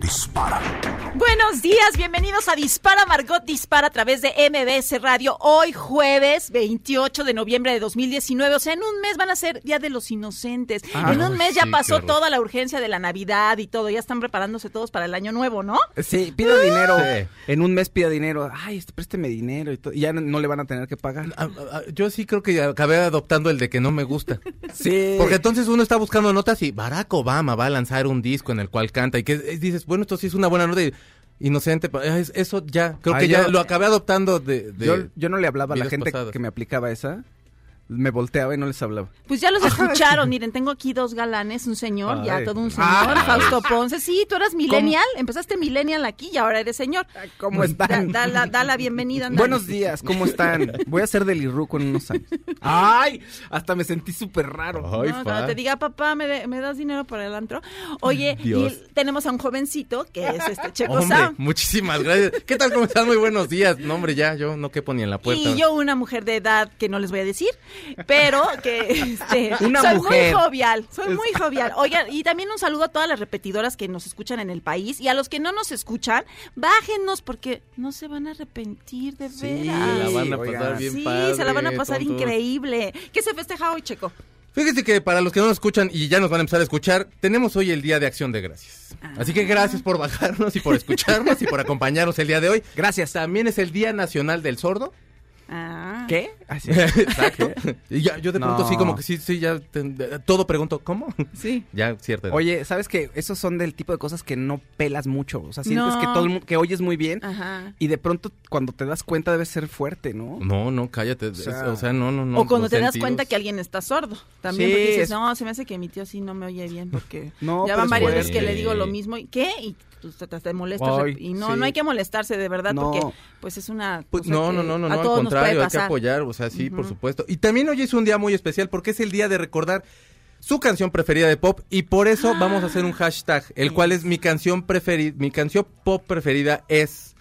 dispara. Buenos días, bienvenidos a Dispara Margot Dispara a través de MBS Radio. Hoy jueves 28 de noviembre de 2019, o sea, en un mes van a ser Día de los Inocentes. Ah, en un mes ya pasó toda la urgencia de la Navidad y todo, ya están preparándose todos para el año nuevo, ¿no? Sí, pida dinero. Sí. En un mes pida dinero. Ay, este, présteme dinero y, todo, y ya no, no le van a tener que pagar. Ah, ah, Yo sí creo que acabé adoptando el de que no me gusta. Sí. Porque entonces uno está buscando notas y Barack Obama va a lanzar un disco en el cual canta y que eh, dices, bueno, esto sí es una buena nota y inocente, es- eso ya, creo Ah, que ya lo acabé adoptando de... de yo, yo no le hablaba a la gente pasadas. que me aplicaba esa. Me volteaba y no les hablaba. Pues ya los escucharon, miren, tengo aquí dos galanes, un señor, ya Ay. todo un señor, Ay. Fausto Ponce. Sí, tú eras millennial, empezaste millennial aquí y ahora eres señor. ¿Cómo Da, están? da la, da la bienvenida. Buenos días, ¿cómo están? Voy a ser del Irruco en unos años. ¡Ay! Hasta me sentí súper raro. Ay, No, cuando te diga, papá, ¿me, de- me das dinero para el antro? Oye, Dios. y tenemos a un jovencito que es este Checo Hombre, muchísimas gracias. ¿Qué tal? ¿Cómo están? Muy buenos días. No, hombre, ya, yo no quepo ni en la puerta. Y yo una mujer de edad que no les voy a decir, pero que este, Una soy mujer. muy jovial, soy muy jovial. Oigan, y también un saludo a todas las repetidoras que nos escuchan en el país y a los que no nos escuchan, bájenos porque no se van a arrepentir de Sí, veras. la van a Oigan. pasar bien Sí, padre, se la van a pasar tontos. increíble. ¿Qué se festeja hoy, Checo? Fíjese que para los que no nos escuchan y ya nos van a empezar a escuchar, tenemos hoy el Día de Acción de Gracias. Así que gracias por bajarnos y por escucharnos y por acompañarnos el día de hoy. Gracias. También es el Día Nacional del Sordo. Ah. ¿Qué? Así. Exacto. Y ya, yo de pronto No. sí, como que sí, sí, ya te- todo pregunto, ¿cómo? Sí. Ya, cierto. Oye, ¿sabes qué? Esos son del tipo de cosas que no pelas mucho. O sea, sientes No. que todo el mundo, que oyes muy bien. Ajá. Y de pronto, cuando te das cuenta, debe ser fuerte, ¿no? No, no, cállate. O sea- sea, no, no, no. o cuando los te das sentidos. cuenta que alguien está sordo. También Sí, porque dices, es- no, se me hace que mi tío sí no me oye bien porque No, ya pero van es varias veces que le digo lo mismo. ¿Y qué? Y te, te- te molestas. Ay, y no, sí. no hay que molestarse de verdad No. porque pues es una Pues, no, no, no, no, no, al contrario, hay que apoyar, o sea, sí, por supuesto. Y también hoy es un día muy especial porque es el día de recordar su canción preferida de pop y por eso vamos a hacer un hashtag, el cual es mi canción preferida, mi canción pop preferida es.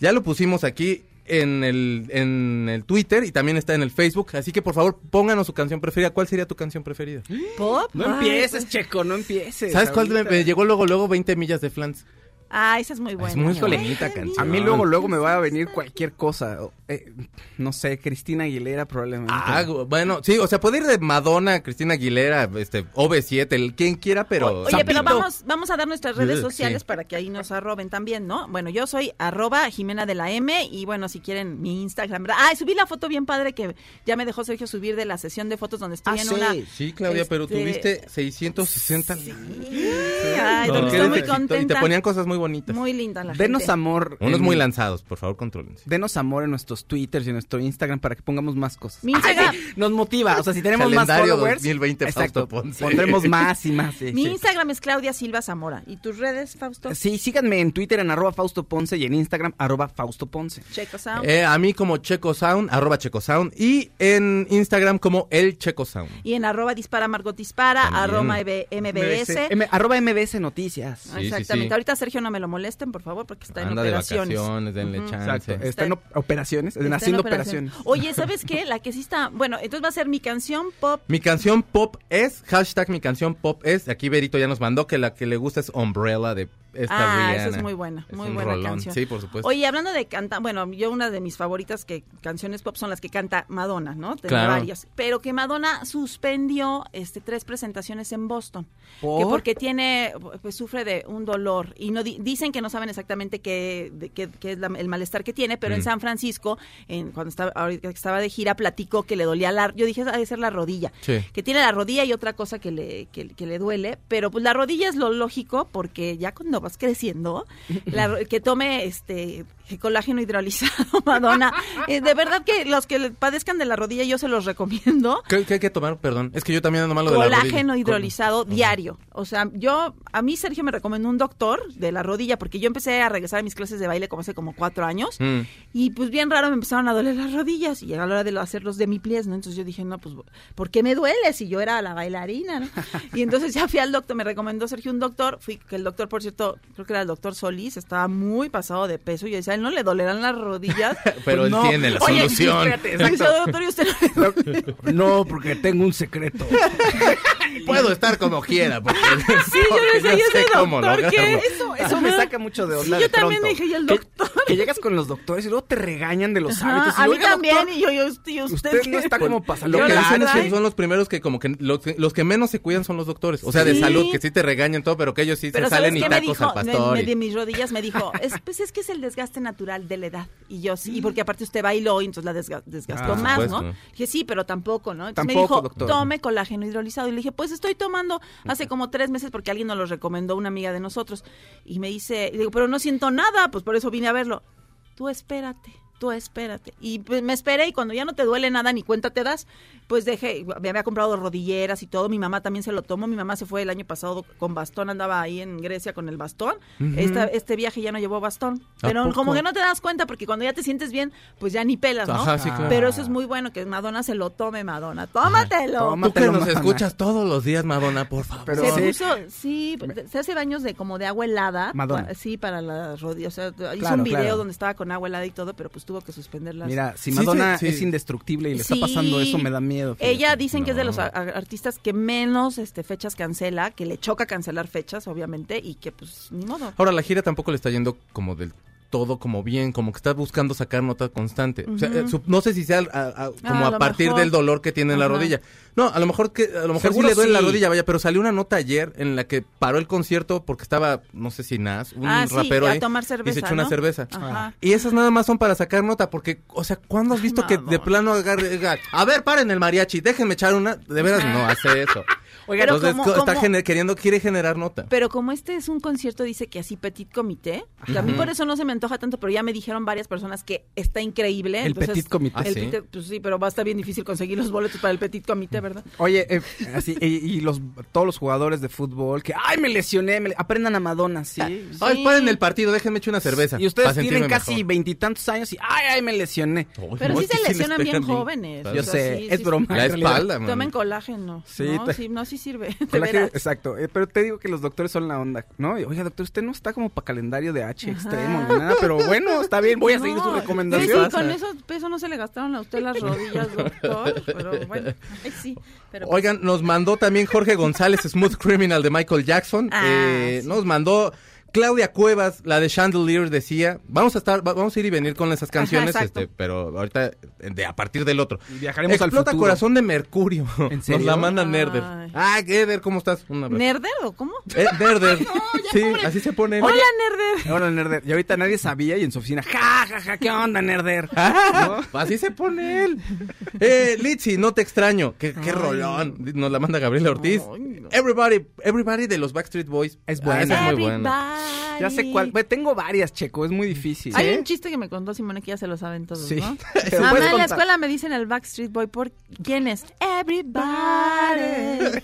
Ya lo pusimos aquí en el, en el Twitter y también está en el Facebook, así que por favor pónganos su canción preferida. ¿Cuál sería tu canción preferida? ¿Pop? No Ay, empieces, pues- Checo, no empieces. ¿Sabes cuál me llegó luego, luego 20 millas de flans? Ah, esa es muy buena. muy Híjole. bonita Ay, canción. A mí luego, luego me va a venir cualquier cosa. eh, no sé, Cristina Aguilera probablemente. Ah, bueno, sí, o sea, puede ir de Madonna, Cristina Aguilera, este, OV7, el quien quiera, pero... Oye, pero vamos, vamos a dar nuestras redes Sí. sociales para que ahí nos arroben también, ¿no? Bueno, yo soy arroba Jimena de la M y bueno, si quieren mi Instagram. ¿verdad? Ah, subí la foto bien padre que ya me dejó Sergio subir de la sesión de fotos donde estoy Ah, en sí. una... Sí, Claudia, pero Este- tuviste 660 Sí. Ay, No, estoy muy contenta. Y te ponían cosas muy bonitas. Muy linda la Denos gente. amor. Unos en- muy lanzados, por favor, controlense. Denos amor en nuestros Twitters y en nuestro Instagram para que pongamos más cosas. Mi Instagram- Ay, nos motiva. O sea, si tenemos más followers. 2020 exacto, Fausto Ponce. Pondremos más y más. Sí, Mi sí. Instagram es Claudia Silva Zamora. ¿Y tus redes, Fausto? Sí, síganme en Twitter en arroba Fausto Ponce y en Instagram arroba Fausto Ponce. Checo Sound. Eh, a mí como Checo Sound, arroba Checo Sound, y en Instagram como El Checo Sound. Y en arroba dispara Margot dispara, También. arroba MB MBS. M- arroba MBS Noticias. Sí, sí, Exactamente. sí. Ahorita Sergio no me lo molesten, por favor, porque está en Anda de operaciones. vacaciones, denle chance. Exacto. Está en op- operaciones, Está en haciendo operaciones. Oye, ¿sabes qué? La que sí está. Bueno, entonces va a ser mi canción pop. Mi canción pop es, hashtag mi canción pop es, aquí Berito ya nos mandó que la que le gusta es Umbrella de esta ah, Rihanna. esa es muy buena, Es muy buena rolón. canción. Sí, por supuesto. Oye, hablando de cantar, bueno, yo una de mis favoritas que canciones pop son las que canta Madonna, ¿no? Tiene Claro. varias, pero que Madonna suspendió este tres presentaciones en Boston, ¿Por? que porque tiene pues sufre de un dolor y no di- dicen que no saben exactamente qué de- qué- qué es la- el malestar que tiene, pero en Mm. San Francisco, en, cuando estaba ahorita estaba de gira platicó que le dolía la yo dije, ha de ser la rodilla Sí. que tiene la rodilla y otra cosa que le, que, que le duele, pero pues la rodilla es lo lógico porque ya cuando creciendo, la que tome este colágeno hidrolizado, Madonna. Eh, de verdad que los que padezcan de la rodilla yo se los recomiendo. ¿Qué, qué hay que tomar? Perdón. Es que yo también ando malo de la Colágeno rodilla. hidrolizado diario. O sea, yo, a mí Sergio me recomendó un doctor de la rodilla porque yo empecé a regresar a mis clases de baile como hace como cuatro años. Mm. Y pues bien raro me empezaron a doler las rodillas y a la hora de lo- hacer los demi-pliés, ¿no? Entonces yo dije, no, pues, ¿por qué me duele si yo era la bailarina, ¿no? Y entonces ya fui al doctor, me recomendó Sergio un doctor, fui, que el doctor, por cierto, creo que era el doctor Solís, estaba muy pasado de peso y yo decía, ¿a él no le dolerán las rodillas? Pero él no. tiene la Oye, solución. espérate, exacto. doctor, y usted no le duele?" No, porque tengo un secreto. Puedo estar como quiera. Porque, Sí, yo porque decía, ¿y ese cómo doctor. Eso, eso me saca mucho de Sí, onda. yo de también pronto. dije, ¿y el Que- doctor? Que, llegas con los doctores y luego te regañan de los Ajá, hábitos. Y, a mí "Oiga, también, doctor, y yo, yo, ¿y usted, usted qué?" no está como pasando. Lo Yo que dicen es que son los primeros que como que los, los que menos se cuidan son los doctores. O sea, de Sí. salud, que sí te regañan todo, pero que ellos sí Pero se salen ¿sabes y tacos dijo? al pastor. Me- y- me- de mis rodillas me dijo, es, pues es que es el desgaste natural de la edad. Y yo sí, y porque aparte usted bailó y entonces la desga- desgastó Ah, más, ¿no? Dije, sí, pero tampoco, ¿no? Entonces me dijo, doctor. tome colágeno hidrolizado. Y le dije, pues estoy tomando hace como tres meses porque alguien nos lo recomendó, una amiga de nosotros. Y me dice, y digo, pero no siento nada, pues por eso vine a verlo. Tú espérate. Tú espérate. Y pues, me esperé y cuando ya no te duele nada ni cuenta te das, pues dejé, me había comprado rodilleras y todo. Mi mamá también se lo tomó. Mi mamá se fue el año pasado con bastón, andaba ahí en Grecia con el bastón. Esta- este viaje ya no llevó bastón. ¿A Pero poco? como que no te das cuenta porque cuando ya te sientes bien, pues ya ni pelas, ¿no? Ajá, sí, claro. Pero eso es muy bueno que Madonna se lo tome, Madonna. Tómatelo. Toma. Tú que Tómatelo, nos Madonna. escuchas todos los días, Madonna, por favor. Pero- se Sí. puso, sí, se hace baños de como de agua helada. Madonna. pa- Sí, para las rodillas. O sea, hizo Claro, un video claro. donde estaba con agua helada y todo, pero pues tuvo que suspender las. Mira, si Madonna sí, sí. es indestructible y le Sí. está pasando eso, me da miedo. fíjate. Ella dicen que es de los artistas que menos este, fechas cancela, que le choca cancelar fechas, obviamente, y que pues ni modo. Ahora, la gira tampoco le está yendo como del todo como bien, como que está buscando sacar nota constante. O sea, Ujú. eh, su- no sé si sea a- a- como a partir mejor. del dolor que tiene en la rodilla. No, a lo mejor que a lo mejor sí le duele la rodilla, vaya, pero salió una nota ayer en la que paró el concierto porque estaba, no sé si Nas, un ah, sí, rapero a ahí, y se echó una cerveza. Ajá. Y esas nada más son para sacar nota, porque, o sea, ¿cuándo has visto que de plano agarre, diga, a ver, paren el mariachi, déjenme echar una? De veras, no hace eso. Oiga, Entonces, pero como- está gener- queriendo, quiere generar nota. Pero como este es un concierto, dice que así petit comité, que a mí por eso no se me antoja tanto, pero ya me dijeron varias personas que está increíble. El entonces, petit comité. Ah, el ¿sí? pues sí, pero va a estar bien difícil conseguir los boletos para el petit comité, ¿verdad? Oye, eh, así, y, y los, todos los jugadores de fútbol que, ay, me lesioné, me le-". aprendan a Madonna, sí. Ay, paren el partido, déjenme echar una cerveza. Y ustedes tienen casi veintitantos años y, ay, ay, me lesioné. Pero no, sí se les lesionan bien jóvenes. Yo o sea, sé, sí, es sí, broma. La espalda. Tomen colágeno. Sí, no, sí, no, sí sirve. de exacto. Eh, pero te digo que los doctores son la onda, ¿no? Y, Oiga, doctor, usted no está como para calendario de H extremo ni nada, pero bueno, está bien, voy a seguir su recomendación. Sí, sí, con eso peso no se le gastaron a usted las rodillas, doctor. Pero bueno, ay, sí. Pero pues, Oigan, nos mandó también Jorge González, Smooth Criminal de Michael Jackson. Ah, Eh, sí. Nos mandó Claudia Cuevas, la de Chandelier, decía. Vamos a estar, va- vamos a ir y venir con esas canciones, este, pero ahorita de, a partir del otro. Y viajaremos al Explota futuro. corazón de Mercurio. ¿En serio? Nos la manda Nerder. Ah, Eder, ¿cómo estás? ¿Nerder o cómo? Eh, Nerder. sí, así se pone. Hola, Nerder. Ahora, Nerder. Y ahorita nadie sabía y en su oficina, ja, ja, ja, ¿qué onda, Nerder? Ah, Así se pone él. Eh, Litzy, no te extraño. Qué, qué rolón. Nos la manda Gabriela Ortiz. Ay, no. Everybody, everybody de los Backstreet Boys. Es Ah, buena. es muy buena. Ya sé cuál. Tengo varias, Checo, es muy difícil. Hay un chiste que me contó Simone que ya se lo saben todos, Sí. ¿no? ¿Se Mamá, en la escuela me dicen el Backstreet Boy, ¿por quién es? Everybody.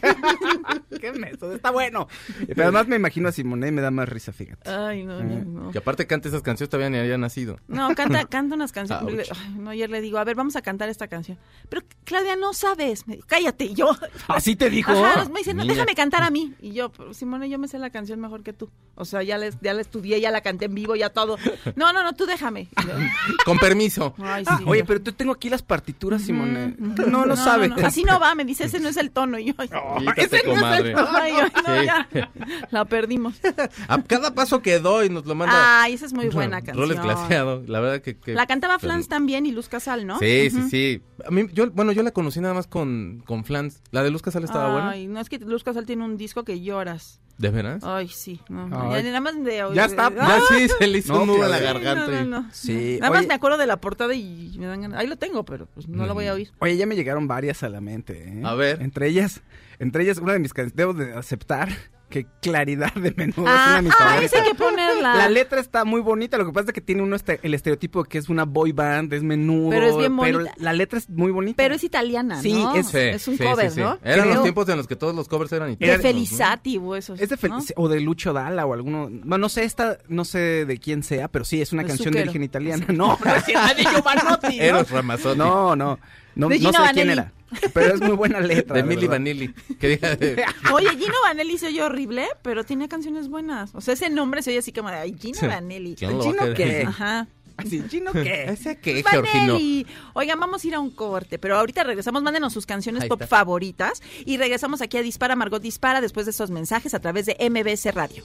Qué meso, está bueno. Pero además me imagino a Simone y me da más risa, fíjate. Ay, no, no, no. Que aparte canta esas canciones todavía ni había nacido. No, canta, canta unas canciones. Ay, no, ayer le digo, a ver, vamos a cantar esta canción. Pero Claudia, no sabes. Me- cállate, y yo. ¿Así te dijo? Ajá, me dice, no, Niña déjame cantar a mí. Y yo, "Pero, Simone, yo me sé la canción mejor que tú. O sea, ya, les, ya la estudié, ya la canté en vivo, ya todo. No, no, no, tú déjame. Yo, Con permiso. Ay, Ah, sí. oye, pero tú tengo aquí las partituras, Simone. No lo sabes. no. Así no va, me dice, ese no es el tono. Y yo, ay, Quítate, comadre. ay, ay, no, Sí. ya. La perdimos. A cada paso que doy nos lo manda. Ay, esa es muy buena canción. Roles glaseado. La verdad que. que- La cantaba Flans también y Luz Casal, ¿no? Sí, sí, sí. A mí, yo, bueno, yo la conocí nada más con, con Flans. La de Luz Casal estaba buena. Ay, no es que Luz Casal tiene un disco que lloras. ¿De veras? Ay, sí. No, Ay. Ya, nada más de Ya está, Ya sí, se le hizo No, un nudo la garganta. No, y- no, no. Sí, Nada más me acuerdo de la portada y me dan ganas. Ahí lo tengo, pero pues, no lo voy a oír. Oye, ya me llegaron varias a la mente. ¿eh? A ver. Entre ellas, entre ellas, una de mis canciones, debo de aceptar que Claridad de Menudo es una Ah, de mis ah, esa hay que ponerla. La letra está muy bonita, lo que pasa es que tiene uno este- el estereotipo de que es una boy band, es menudo. Pero es bien pero bonita. la letra es muy bonita. Pero es italiana, Sí, ¿no? es- Sí, es un sí, cover, sí, sí. ¿no? Eran Creo. los tiempos en los que todos los covers eran De italianos. ¿no? Felizati o esos. Es de Fel- ¿no? o de Lucho Dalla o alguno. No, no sé esta, no sé de quién sea, pero sí es una De canción de origen italiana. No, no es de Giovanotti, ¿no? Eros Ramazzotti. No, no. No, De no sé Gino de quién Vanelli. era. Pero es muy buena letra. De ¿verdad? Vanilli. Que diga de- Oye, Gino Vanelli se oye horrible, pero tiene canciones buenas. O sea, ese nombre se oye así como de, ay, Gino Sí. Vanelli. ¿Quién lo va a ¿Chino querer? qué? Ajá. Así, ¿chino qué? ¿Ese qué, Pues Georgino? Vanelli. Oigan, vamos a ir a un corte, pero ahorita regresamos. Mándenos sus canciones pop favoritas y regresamos aquí a Dispara, Margot Dispara, después de estos mensajes a través de MBS Radio.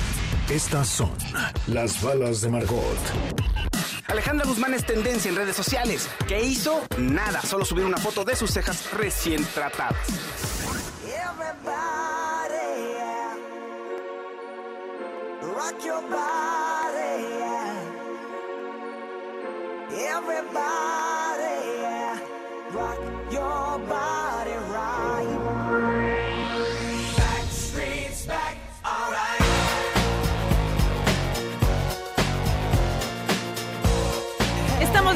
Estas son las balas de Margot. Alejandra Guzmán es tendencia en redes sociales. ¿Qué hizo? Nada, solo subir una foto de sus cejas recién tratadas. Rock your body, yeah. Everybody, yeah. Rock your body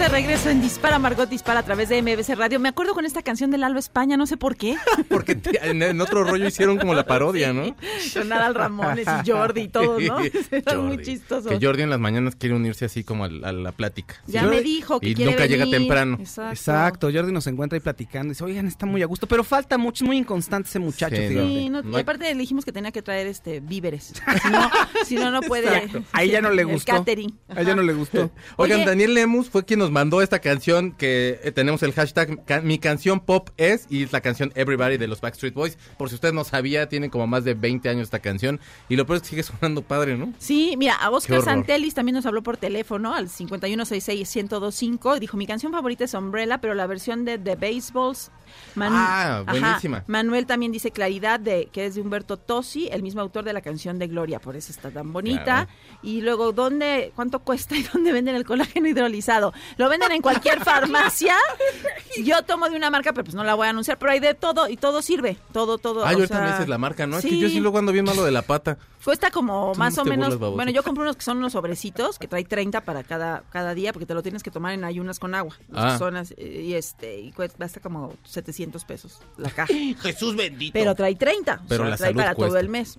de regreso en Dispara, Margot Dispara a través de MBS Radio. Me acuerdo con esta canción de Lalo España, no sé por qué. Porque en, en otro rollo hicieron como la parodia, ¿no? Con Adal Ramones y Jordi y todo, ¿no? Era muy chistoso. Que Jordi en las mañanas quiere unirse así como al- a, la plática. Ya me dijo que y quiere nunca llega temprano. Exacto. Exacto, Jordi nos encuentra ahí platicando y dice, oigan, está muy a gusto, pero falta mucho, es muy inconstante ese muchacho, Sí, fíjate. Sí, no- No y aparte le dijimos que tenía que traer este víveres. Si no, si no, no puede. Exacto. A ella no le El gustó. catering. A ella no le gustó. Oigan, Oye. Daniel Lemus fue quien nos mandó esta canción que eh, tenemos el hashtag mi canción pop es y es la canción Everybody de los Backstreet Boys. Por si usted no sabía, tienen como más de 20 años esta canción y lo peor es que sigue sonando padre, ¿no? Sí, mira, a Oscar. Santelis también nos habló por teléfono al 5166-1025. Dijo, mi canción favorita es Umbrella, pero la versión de The Baseballs. Ah, buenísima. Manuel también dice Claridad, de que es de Humberto Tosi, el mismo autor de la canción de Gloria, por eso está tan bonita. Claro. Y luego, ¿dónde, cuánto cuesta y dónde venden el colágeno hidrolizado? Lo venden en cualquier farmacia. Yo tomo de una marca, pero pues no la voy a anunciar, pero hay de todo y todo sirve. Todo, todo. Ay, o ahorita sea, me dices la marca, ¿no? Es que sí. yo sí luego ando bien malo de la pata. Cuesta como Tú más no o menos. bueno, yo compré unos que son unos sobrecitos que trae 30 para cada, cada día porque te lo tienes que tomar en ayunas con agua. Los Ah. que son así, y este y cuesta hasta como 700 pesos la caja. Jesús bendito. Pero trae 30. o Pero sea, la trae salud para todo el mes.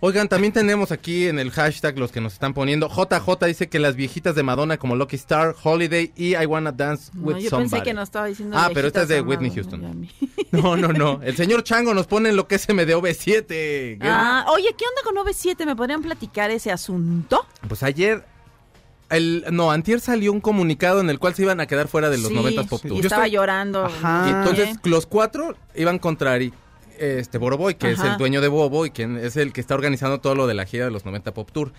Oigan, también tenemos aquí en el hashtag los que nos están poniendo. JJ dice que las viejitas de Madonna como Lucky Star, Holiday y I Wanna Dance No, with yo Somebody. pensé que nos estaba diciendo. Ah, pero esta es de Whitney Houston. ¿no? No, no, no. El señor Chango nos pone en lo que se me de OV7. ¿Qué? Ah, oye, ¿qué onda con OV7? ¿Me podrían platicar ese asunto? Pues ayer, el, no, antier salió un comunicado en el cual se iban a quedar fuera de los Sí, 90 Pop Y Tour. Yo estaba estoy- llorando. Ajá. Y ¿eh? entonces los cuatro iban contra Ari- este Boroboy, que es el dueño de Bobo y quien es el que está organizando todo lo de la gira de los 90 Pop Tour.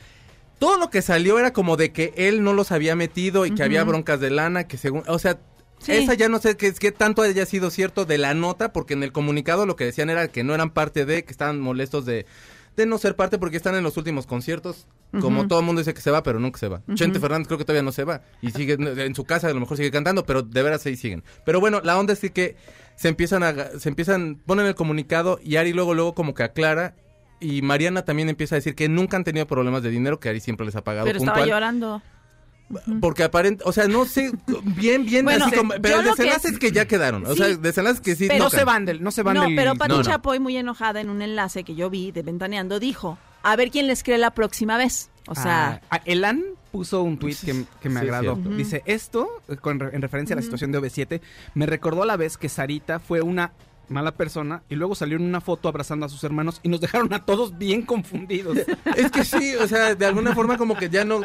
todo lo que salió era como de que él no los había metido y que había broncas de lana, que según, o sea, Sí. esa ya no sé qué, qué tanto haya sido cierto de la nota, porque en el comunicado lo que decían era que no eran parte de, que estaban molestos de, de no ser parte porque están en los últimos conciertos. Como todo el mundo dice que se va, pero nunca se va. Chente Fernández creo que todavía no se va. Y sigue en su casa, a lo mejor sigue cantando, pero de veras ahí siguen. Pero bueno, la onda es que se empiezan a, se empiezan, ponen el comunicado y Ari luego, luego como que aclara. Y Mariana también empieza a decir que nunca han tenido problemas de dinero, que Ari siempre les ha pagado Pero puntual. estaba llorando. Porque aparente, o sea, no sé, bien, bien, Bueno, así como, pero el que desenlace es- es que ya quedaron. O Sí. sea, desenlaces que sí Pero- No se van del, no se van No, del... pero Pati No, no. Chapoy, muy enojada en un enlace que yo vi de Ventaneando, dijo, a ver quién les cree la próxima vez. O sea, Ah, Elan puso un tweet que, que me Sí, agradó. cierto. Dice, esto, con re- en referencia a la situación de OV7, me recordó a la vez que Sarita fue una mala persona y luego salió en una foto abrazando a sus hermanos y nos dejaron a todos bien confundidos. Es que sí, o sea, de alguna forma como que ya no,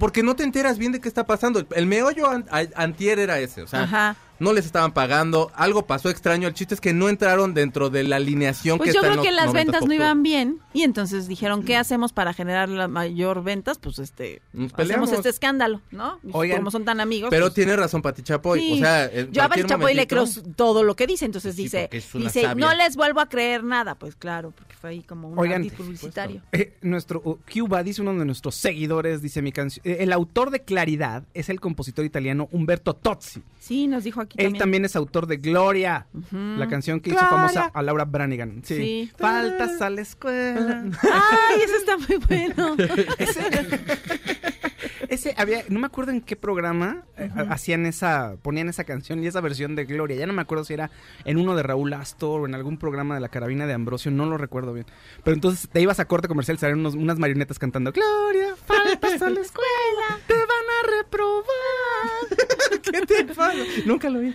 porque no te enteras bien de qué está pasando. El meollo an- a- antier era ese, o sea, Ajá. No les estaban pagando, algo pasó extraño. El chiste es que no entraron dentro de la alineación pues que yo está en creo que los las 90 ventas no iban bien y entonces dijeron, ¿qué hacemos para generar la mayor ventas? Pues este, Nos hacemos peleamos. este escándalo, ¿no? Oigan, como son tan amigos. Pero pues, tiene razón Pati Chapoy, sí. o sea, yo a Pati Chapoy le creo todo lo que dice, entonces Sí, dice, dice, sabia. no les vuelvo a creer nada. Pues claro, porque fue ahí como un Oigan, publicitario. Eh, nuestro uh, Cuba, dice uno de nuestros seguidores, dice mi canción, eh, el autor de Claridad es el compositor italiano Umberto Tozzi. Sí, nos dijo aquí Él también. también es autor de Gloria, la canción que hizo famosa a Laura Branigan. Sí. Sí. Faltas a la escuela. Ay, eso está muy bueno. Ese había, no me acuerdo en qué programa eh, hacían esa, ponían esa canción y esa versión de Gloria. Ya no me acuerdo si era en uno de Raúl Astor o en algún programa de la carabina de Ambrosio, no lo recuerdo bien. Pero entonces te ibas a corte comercial salían unos- unas marionetas cantando Gloria, faltas a la escuela, te van a reprobar. ¿Qué te pasa? Nunca lo vi.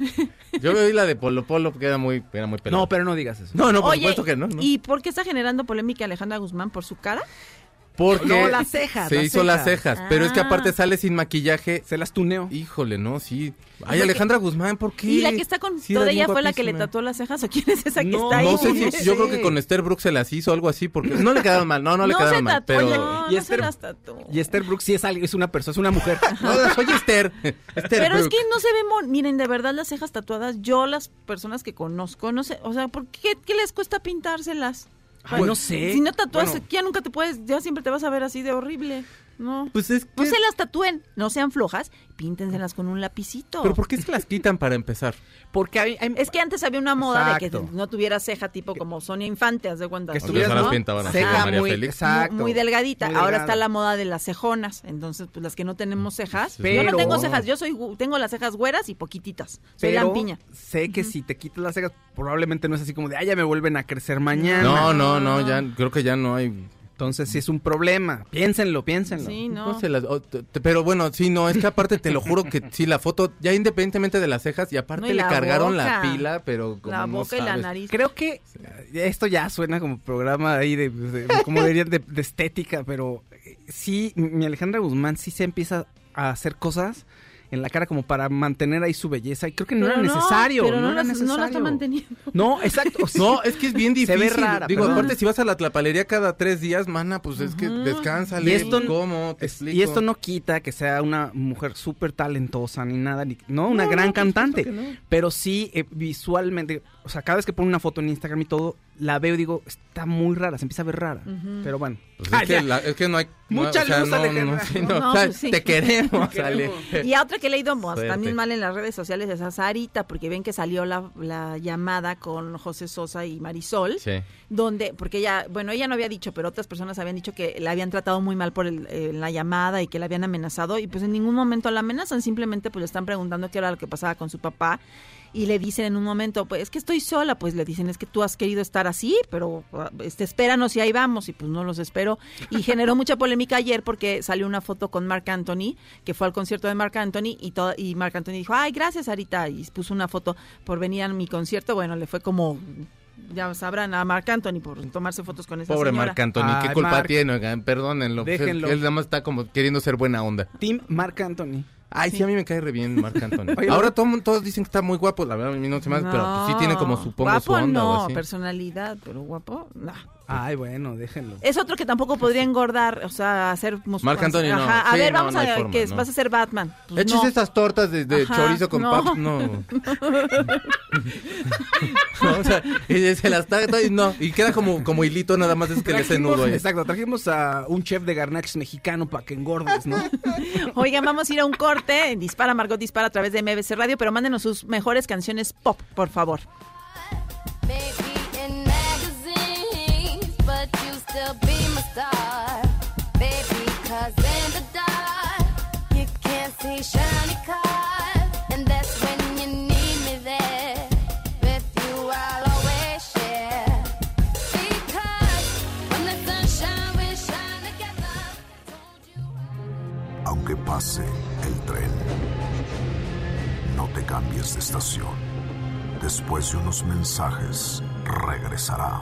Yo vi la de Polo Polo que era muy, era muy pelada. No, pero no digas eso. no, no, por Oye, supuesto que no. no. ¿y por qué está generando polémica Alejandra Guzmán por su cara? Porque No, las cejas, Se las hizo las cejas. pero es que Ah. aparte sale sin maquillaje. Se las tuneo. Híjole, no, sí. Ay, Alejandra Guzmán, ¿por qué? ¿Y la que está con Sí, toda ella fue la que le tatuó las cejas o quién es esa que No, está ahí? No sé si, yo creo que con Esther Brooks se las hizo algo así, porque no le quedaron mal, no, no le no quedaron se mal, pero... no, Y no Esther- se las tatuó. Y Esther Brooks sí es, alguien- es una persona, es una mujer. No, soy Esther. Esther Pero es que no se ve, mon- miren, de verdad las cejas tatuadas, yo las personas que conozco, no sé, o sea, ¿por qué, qué les cuesta pintárselas? Ay, no sé. Si no tatúas, Bueno. ya nunca te puedes, ya siempre te vas a ver así de horrible, ¿no? Pues es que... No se las tatúen, no sean flojas, píntenselas con un lapicito. Pero ¿por qué se las quitan para empezar? Porque hay, hay- Es que antes había una moda de que no tuviera ceja tipo como Sonia Infante, haz de cuenta. que estuvieras las ¿no? pintaban así, ceja como María muy, Félix. exacto. Muy, muy delgadita. Muy Ahora está la moda de las cejonas. Entonces, pues las que no tenemos cejas. Pero- Yo no tengo cejas, yo soy tengo las cejas güeras y poquititas. Soy Pero lampiña. sé que si te quitas las cejas, probablemente no es así como de, ah, ya me vuelven a crecer mañana. No, no, no, ya creo que ya no hay... Entonces sí es un problema. Piénsenlo, piénsenlo. Sí, No no. se las- o- te- te- pero bueno, sí, no, es que aparte te lo juro que sí, la foto, ya independientemente de las cejas, y aparte No, y le la cargaron la boca. pila, pero como La no boca y la sabes. nariz. Creo que esto ya suena como programa ahí de, de- como diría, de, de estética, pero sí, mi Alejandra Guzmán sí se empieza a hacer cosas en la cara como para mantener ahí su belleza y creo que no Pero era necesario, pero no, no, era necesario. no la está manteniendo. No, exacto. No, es que es bien Se difícil. ve rara, Digo, pero- aparte si vas a la tlapalería cada tres días, mana, pues es que descánsale. Y esto- ¿Cómo? Te Es- explico. y esto no quita que sea una mujer súper talentosa ni nada, ni, no una gran cantante, pero sí eh, visualmente, o sea, cada vez que pone una foto en Instagram y todo, la veo y digo, está muy rara, se empieza a ver rara. Pero bueno, Pues Ah, es, que ya. la- es que no hay... Mucha o sea, luz, no, Alejandra. no, sí, no, No, o sea, pues sí. Te queremos, Ale. Y a otra que he leído también mal en las redes sociales es a Sarita, porque ven que salió la, la llamada con José Sosa y Marisol, Sí. donde, porque ella, bueno, ella no había dicho, pero otras personas habían dicho que la habían tratado muy mal por el- eh, la llamada y que la habían amenazado, y pues en ningún momento la amenazan, simplemente pues le están preguntando qué era lo que pasaba con su papá, y le dicen en un momento, pues es que estoy sola, pues le dicen, es que tú has querido estar así, pero ah, este, espéranos y ahí vamos, y pues no los espero. Y generó mucha polémica ayer porque salió una foto con Marc Anthony, que fue al concierto de Marc Anthony, y, todo, y Marc Anthony dijo, ay, gracias Arita, y puso una foto por venir a mi concierto, bueno, le fue como... Ya sabrán a Marc Anthony por tomarse fotos con esa Pobre señora. Marc Anthony, ¿qué Ay, culpa Marc. tiene? Oigan, perdónenlo. pues, Déjenlo. Él, nada más está como queriendo ser buena onda. Team Marc Anthony. Ay, sí, a mí me cae re bien Marc Anthony. Ahora todo todos dicen que está muy guapo, la verdad a mí no se me hace, pero pues, sí tiene como supongo guapo su onda no, o así. personalidad, pero guapo, no. Ay, bueno, déjenlo. Es otro que tampoco podría engordar, o sea, hacer mus- Marc Anthony, no. Ajá. A Sí, ver, no, vamos no a forma, que no. vas a ser Batman. Pues Eches no. estas tortas de, de Ajá, chorizo con no. papas, no. No, o sea, y se las está y no, y queda como, como hilito nada más es que le nudo ahí. Exacto, trajimos a un chef de garnachos mexicano para que engordes, ¿no? Oigan, vamos a ir a un corte. Dispara, Margot Dispara a través de MBC Radio, pero mándenos sus mejores canciones pop, por favor. Still be my star. Baby, 'cause the dark, you can't see shiny. Aunque pase el tren, no te cambies de estación. Después de unos mensajes, regresará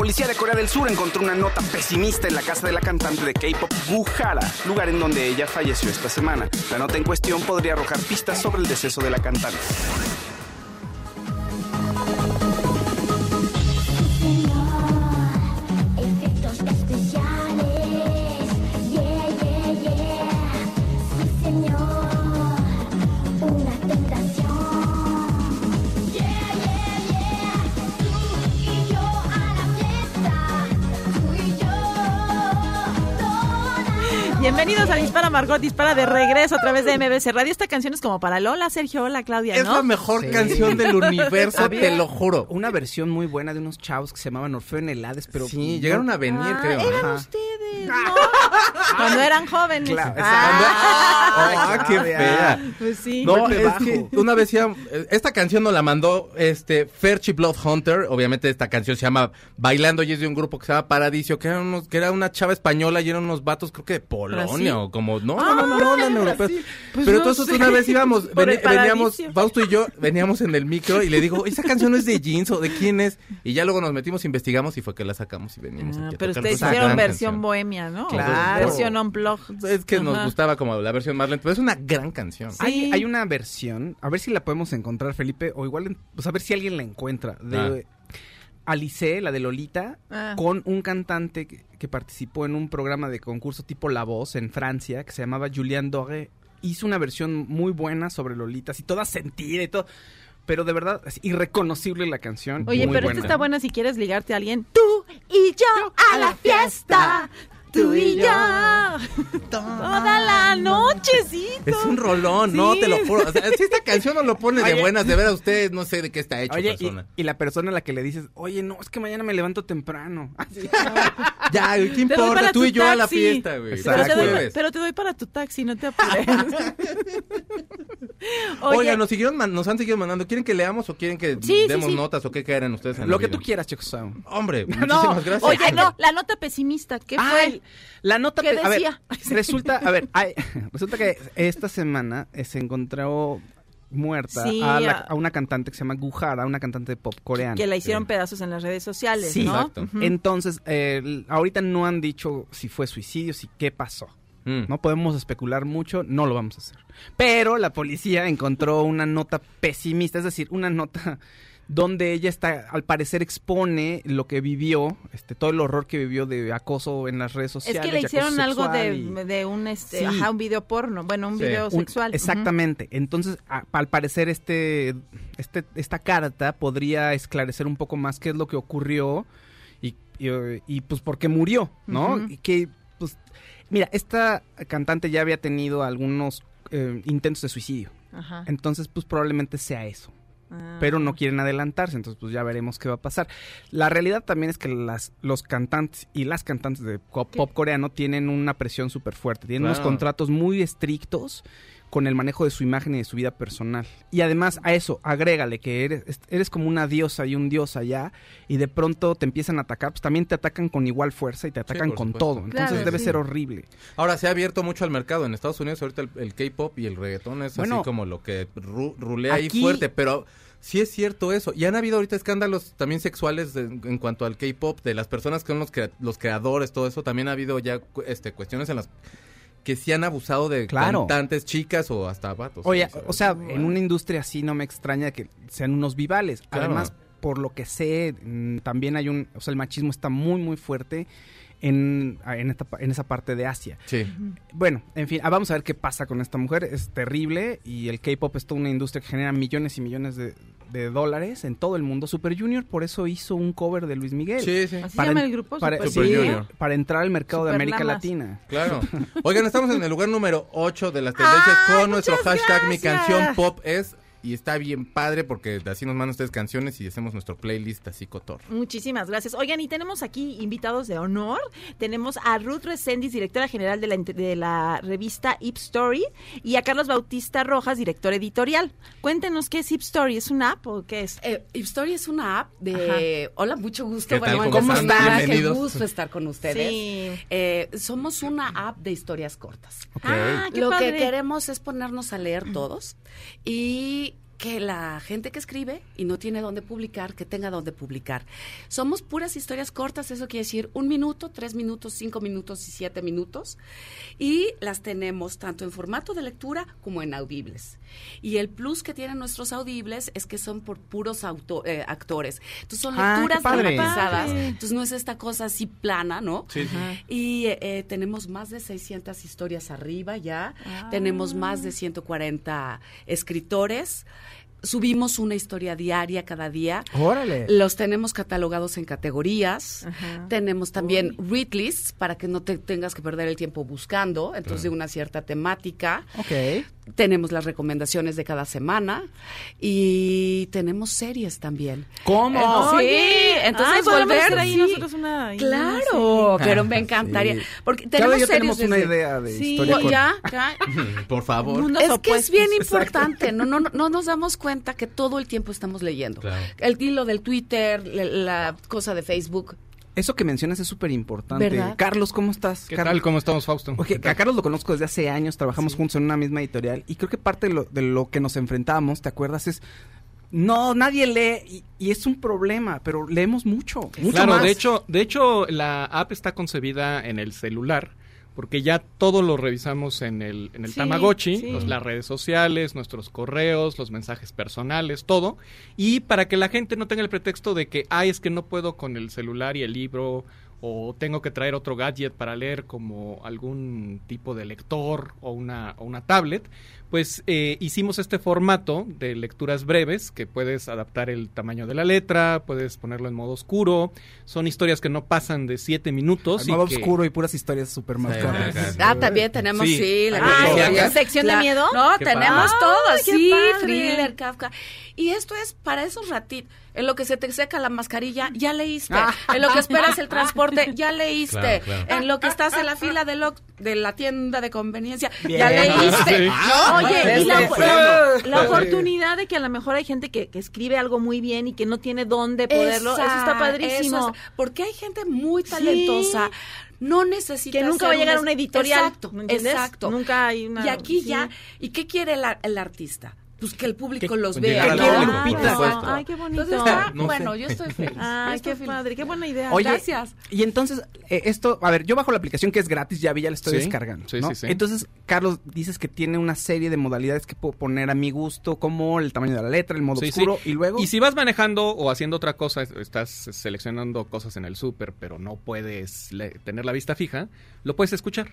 Policía de Corea del Sur encontró una nota pesimista en la casa de la cantante de K-pop Gu Hara, lugar en donde ella falleció esta semana. La nota en cuestión podría arrojar pistas sobre el deceso de la cantante. Margot Dispara de regreso a través de MBC Radio. Esta canción es como para Lola, Sergio, hola, Claudia, Es la mejor Sí. canción del universo, te lo juro. Una versión muy buena de unos chavos que se llamaban Orfeo en Helades, pero... Sí, llegaron a venir, Ah, creo. eran Ajá. ustedes, ¿no? Cuando eran jóvenes. Claro, Ah, Ah, qué fea. pues sí. No, es bajo. que una vez íbamos- eh, esta canción nos la mandó este Ferchi Blood Hunter, obviamente esta canción se llama Bailando y es de un grupo que se llama Paradiso, que era, unos, que era una chava española y eran unos vatos creo que de Polonia ¿Brasil? o como no, Ah, no, no, no, no. Pues Pero no entonces sé. una vez íbamos, veni- veníamos. Fausto y yo veníamos en el micro y le digo, esa canción no es de Jeans o de quién es y ya luego nos metimos, investigamos y fue que la sacamos y venimos Ah, aquí a pero tocar. ustedes Pues, hicieron versión canción. bohemia, ¿no? Claro. Versión on-blog. Es que nos gustaba como la versión más lenta, pero es una gran canción. Sí. Hay, hay una versión, a ver si la podemos encontrar, Felipe, o igual, pues a ver si alguien la encuentra, de Alice, la de Lolita, Ah. con un cantante que, que participó en un programa de concurso tipo La Voz en Francia, que se llamaba Julien Doré. Hizo una versión muy buena sobre Lolita, así toda sentida y todo. Pero de verdad, es irreconocible la canción. Oye, muy pero buena. esta está buena si quieres ligarte a alguien. Tú y yo a la fiesta. Tú y yo. Toda la nochecito. Es un rolón, no, Sí. te lo juro. O sea, si esta canción no lo pone de Oye. buenas, de ver a ustedes, no sé de qué está hecho Oye, y, persona. y la persona a la que le dices, oye, no, es que mañana me levanto temprano. Ya, güey, ¿qué Te doy importa? para Tú tu y yo a la taxi. fiesta, güey. Pero te, doy, Jueves. pero te doy para tu taxi, no te apures. Oiga, nos siguieron man- nos han seguido mandando. ¿Quieren que leamos o quieren que Sí, sí, demos sí. notas o qué caerán ustedes en Lo la que vida? tú quieras, Sound. Hombre, No, muchísimas gracias. oye, no, la nota pesimista, ¿qué fue? Ay, la nota ¿Qué pe- a ver, decía? resulta, a ver, resulta que esta semana eh, se encontró muerta Sí, a, la- a- a una cantante que se llama Guhara, una cantante de pop coreana. que la hicieron pedazos en las redes sociales, Sí, ¿no? exacto. Entonces, eh, ahorita no han dicho si fue suicidio, si qué pasó. Mm. No podemos especular mucho, no lo vamos a hacer. Pero la policía encontró una nota pesimista, es decir, una nota donde ella está, al parecer expone lo que vivió, este, todo el horror que vivió de acoso en las redes Es sociales. que le hicieron algo de, sexual y- de un este, Sí. ajá, un video porno, bueno, un Sí. video un- sexual. exactamente. Entonces, a- al parecer, este, este, esta carta podría esclarecer un poco más qué es lo que ocurrió y, y, y, pues por qué murió, ¿no? Y que, pues, mira, esta cantante ya había tenido algunos eh, intentos de suicidio. Ajá. Entonces, pues probablemente sea eso. Ah. Pero no quieren adelantarse, entonces pues ya veremos qué va a pasar. La realidad también es que las, los cantantes y las cantantes de co- pop coreano tienen una presión súper fuerte. Tienen unos contratos muy estrictos con el manejo de su imagen y de su vida personal. Y además a eso, agrégale que eres, eres como una diosa y un dios allá y de pronto te empiezan a atacar, pues también te atacan con igual fuerza y te atacan con supuesto. todo. Entonces Claro, debe sí. ser horrible. Ahora se ha abierto mucho al mercado. En Estados Unidos ahorita el, el K-pop y el reggaetón es Bueno, así como lo que ru- rulea ahí aquí- fuerte, pero sí es cierto eso. Y han habido ahorita escándalos también sexuales de- en cuanto al K-pop, de las personas que son los, crea- los creadores, todo eso. También ha habido ya este, cuestiones en las que sí han abusado de Claro. cantantes chicas o hasta vatos. Oye, ¿sabes? o sea, en una industria así no me extraña que sean unos vivales. Claro. Además, por lo que sé, mm, también hay un, o sea, el machismo está muy, muy fuerte en, en, esta en esa parte de Asia. Sí. Bueno, en fin, ah, vamos a ver qué pasa con esta mujer. Es terrible y el K-pop es toda una industria que genera millones y millones de, de dólares en todo el mundo. Super Junior por eso hizo un cover de Luis Miguel. Sí, sí. Así se llama el grupo, para, Super sí, Junior. para entrar al mercado de América Lamas. Latina. Claro. Oigan, estamos en el lugar número 8 de las tendencias ¡Ay, con nuestro hashtag Mi! Canción Pop es. Y está bien padre porque así nos mandan ustedes canciones y hacemos nuestro playlist así cotor. Muchísimas gracias. Oigan, y tenemos aquí invitados de honor. Tenemos a Ruth Resendis, directora general de la, de la revista Hip Story, y a Carlos Bautista Rojas, director editorial. Cuéntenos qué es Hip Story. ¿Es una app o qué es? Eh, Story es una app de... Hola, mucho gusto. ¿Qué tal? Bueno, ¿Cómo que están? Qué gusto estar con ustedes. Sí. Eh, somos una app de historias cortas. Ah, qué Lo padre. que queremos es ponernos a leer todos y que la gente que escribe y no tiene dónde publicar, que tenga dónde publicar. Somos puras historias cortas, eso quiere decir un minuto, tres minutos, cinco minutos y siete minutos. Y las tenemos tanto en formato de lectura como en audibles. Y el plus que tienen nuestros audibles es que son por puros auto- eh, actores. Entonces son Ah, lecturas dramatizadas. Entonces no es esta cosa así plana, ¿no? Sí, sí. Y eh, eh, tenemos más de 600 historias arriba ya. Ah. Tenemos más de 140 escritores. Subimos una historia diaria cada día. Órale. Los tenemos catalogados en categorías. Ajá. Tenemos también read lists para que no te tengas que perder el tiempo buscando, entonces de una cierta temática. Ok. Tenemos las recomendaciones de cada semana y tenemos series también. ¿Cómo? Sí, entonces podemos volver ahí sí. nosotros una- Claro, Ah, pero me encantaría. sí. Porque tenemos series tenemos una desde- idea de Sí. historia ya, ya. Por favor. Mundos Es que es bien importante, no, no, no nos damos cuenta que todo el tiempo estamos leyendo. Claro. El hilo del Twitter, la, la cosa de Facebook. Eso que mencionas es súper importante. Carlos, ¿cómo estás? ¿Qué Carlos? tal? ¿Cómo estamos, Fausto? Ok, a Carlos lo conozco desde hace años, trabajamos juntos en una misma editorial y creo que parte de lo, de lo que nos enfrentamos, ¿te acuerdas? Es, no, nadie lee y, y es un problema, pero leemos mucho, mucho claro, más. de hecho, de hecho la app está concebida en el celular porque ya todo lo revisamos en el, en el Sí, Tamagotchi, sí. los- las redes sociales, nuestros correos, los mensajes personales, todo. Y para que la gente no tenga el pretexto de que, ay, es que no puedo con el celular y el libro, o tengo que traer otro gadget para leer como algún tipo de lector o una, o una tablet, pues eh, hicimos este formato de lecturas breves que puedes adaptar el tamaño de la letra, puedes ponerlo en modo oscuro, son historias que no pasan de siete minutos. Y modo que- oscuro y puras historias súper macabras. Ah, también tenemos, sí. Sí. la Ah, categoría. ¿hay sección de miedo? No, tenemos padre. todo, Ay, sí, padre. thriller, Kafka. Y esto es para esos ratitos. En lo que se te seca la mascarilla, ya leíste. Ah. En lo que esperas el transporte, ya leíste. Claro, claro. En lo que estás en la fila de, lo- de la tienda de conveniencia, Bien. ya leíste. Sí. No, Oye, y la, oportunidad de que a lo mejor hay gente que, que escribe algo muy bien y que no tiene dónde poderlo, eso está padrísimo. eso es- porque hay gente muy talentosa. No necesita que nunca va a llegar a un una editorial. Exacto, exacto. Nunca hay una. Y aquí sí. ya, ¿y qué quiere el, ar- el artista? Pues que el público Que- los vea. Ah. Ay, qué bonito. Entonces está, No sé. bueno, yo estoy feliz. Ay, Estoy qué feliz. padre, qué buena idea. Oye, Gracias. Y entonces, eh, esto, a ver, yo bajo la aplicación que es gratis, ya vi, ya la estoy Sí, descargando. sí, ¿no? sí, sí. Entonces, Carlos, dices que tiene una serie de modalidades que puedo poner a mi gusto, como el tamaño de la letra, el modo Sí, oscuro, sí. y luego. Y si vas manejando o haciendo otra cosa, es- estás seleccionando cosas en el súper, pero no puedes le- tener la vista fija, lo puedes escuchar.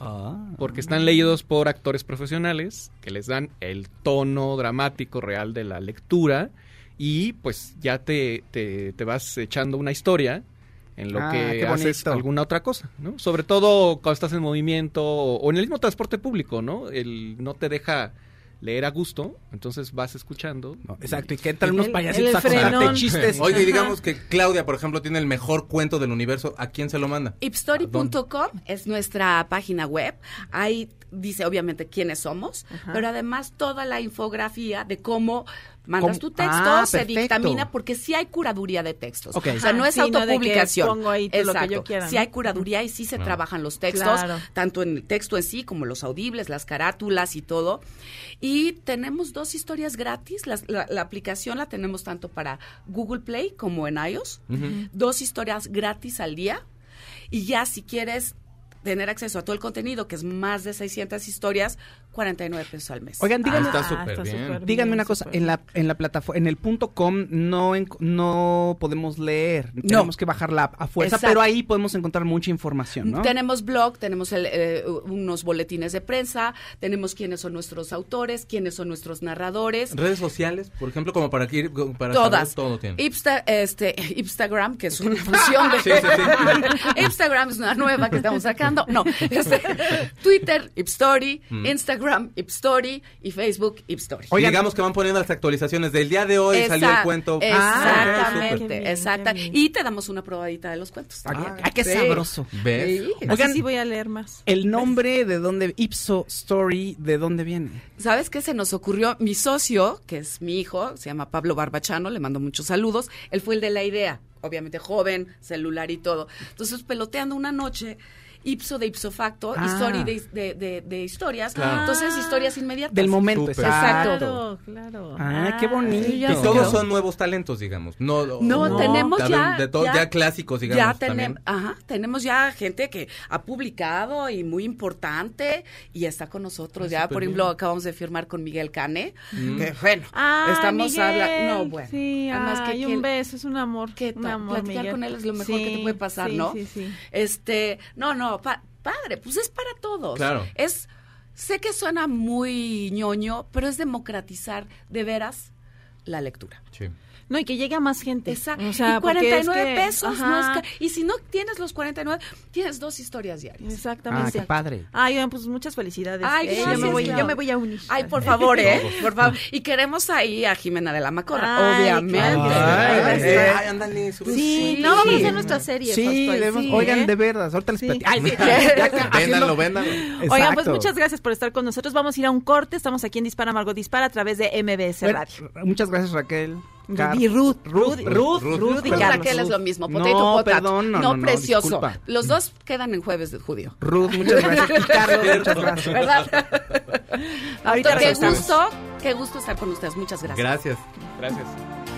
Ah. Porque están leídos por actores profesionales que les dan el tono dramático real de la lectura y pues ya te, te, te vas echando una historia en lo Ah, que haces alguna otra cosa, ¿no? Sobre todo cuando estás en movimiento o, o en el mismo transporte público, ¿no? El no te deja leer a gusto, entonces vas escuchando. exacto, y que entran unos payasitos a contarte chistes. Oye, y digamos que Claudia, por ejemplo, tiene el mejor cuento del universo. ¿A quién se lo manda? Ipstory.com es nuestra página web. Ahí dice obviamente quiénes somos, pero además toda la infografía de cómo mandas ¿Cómo? tu texto, Ah, se perfecto. dictamina, porque sí hay curaduría de textos. Ok. O sea, no es sí, no autopublicación. pongo ahí lo que Exacto. yo quiera, Sí ¿no? hay curaduría y sí se Claro. trabajan los textos, Claro. tanto en el texto en sí como los audibles, las carátulas y todo. Y tenemos dos historias gratis. La aplicación la tenemos tanto para Google Play como en iOS. Dos historias gratis al día. Y ya si quieres tener acceso a todo el contenido, que es más de 600 historias, 49 pesos al mes. Oigan, díganme, está súper bien. Ah, díganme bien, una cosa, en la en la plataforma, en el punto com no en- no podemos leer, No. tenemos que bajar la a fuerza, Exacto. pero ahí podemos encontrar mucha información, ¿no? Tenemos blog, tenemos el, eh, unos boletines de prensa, tenemos quiénes son nuestros autores, quiénes son nuestros narradores. Redes sociales, por ejemplo, como para que ir para Todas. saber todo tiene. Insta- este, Instagram, que es una fusión de... Sí, sí, Instagram es una nueva que estamos sacando. No, este, Twitter, Ipstory, Mm. Instagram, Ipstory y Facebook, Ipstory. Y digamos que van poniendo las actualizaciones del día de hoy, salió el Exact- cuento. Exactamente, Ah, qué bien, exacta. Y te damos una probadita de los cuentos. Ah, ah, qué Sí. sabroso. ¿Ves? Sí. Así Oigan, sí voy a leer más. El nombre de dónde Ipso Story, ¿de dónde viene? ¿Sabes qué se nos ocurrió? Mi socio, que es mi hijo, se llama Pablo Barbachano, le mando muchos saludos. Él fue el de la idea, obviamente joven, celular y todo. Entonces, peloteando una noche, ipso de ipso facto, Ah. story de, de- de- de historias. Claro. Entonces, historias inmediatas. Del momento, exacto. Claro, claro. Ah, qué bonito. sí, ya Y todos son nuevos talentos, digamos. No, No, tenemos de- ya- De todo, ya- ya, clásicos, digamos. ya tenemos, ajá, tenemos ya gente que ha publicado y muy importante y está con nosotros. ya, súper por ejemplo, bien. acabamos de firmar con Miguel Cane. Mm. Que, bueno, Ah, estamos hablando. No, bueno. Sí, además que un quien- beso, es un amor. ¿Qué un amor, Platicar Miguel. con él es lo mejor que te puede pasar, sí, ¿no? Sí, sí. Este, no, no, pa- padre, pues es para todos. Claro. Es, sé que suena muy ñoño, pero es democratizar de veras la lectura. Sí. No, y que llegue a más gente. Exacto. O sea, y porque 49 es que- pesos. No es y si no tienes los 49, tienes dos historias diarias. Ah, Exactamente. qué padre. Ay, oigan, pues muchas felicidades. Ay, Eh, yo, me voy, yo me voy a unir. Ay, por favor, ¿eh? Por favor. Y queremos ahí a Jimena de la Macorra, Ay, obviamente. Ay, eh, ay, ándale. Sí, Sí. no, vamos a hacer nuestra serie. Sí, sí, oigan, ¿eh? de verdad, ahorita les Sí. platico. Ay, sí, Véndanlo, véndanlo. Oigan, pues muchas gracias por estar con nosotros. Vamos a ir a un corte. Estamos aquí en Dispara Margot Dispara a través de MBS Bueno, Radio. Muchas gracias, Raquel. Car- Y Ruth, Ruth, Ruth, Ruth, Ruth, Ruth, Ruth y. Raquel es lo mismo, No, potato potato. perdón, no, no, no, precioso. disculpa. Los dos quedan en jueves de judío. Ruth, muchas gracias. Y Carlos, muchas gracias. ¿Verdad? Ahorita qué gusto, qué gusto estar con ustedes. Muchas gracias. Gracias. Gracias.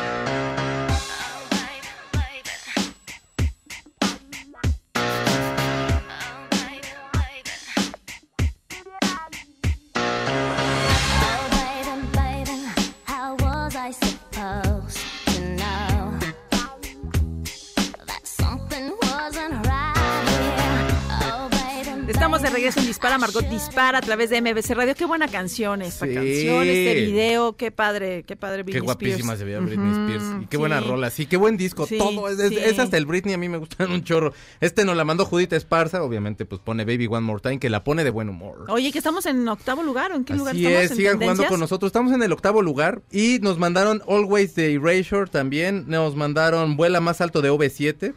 Margot Dispara a través de MBC Radio. Qué buena canción esta Sí. canción, este video, qué padre, qué padre Qué Britney guapísima Spears. se veía Britney Spears. Y qué sí. buena rola. Sí, qué buen disco. Sí, Todo. Es, hasta el Britney. A mí me gustan un chorro. Este nos la mandó Judith Esparza. Obviamente, pues pone Baby One More Time, que la pone de buen humor. Oye, que estamos en octavo lugar, ¿o en qué lugar estamos? es, ¿En sigan jugando con nosotros. Estamos en el octavo lugar y nos mandaron Always de Erasure también. Nos mandaron Vuela más alto de OV7.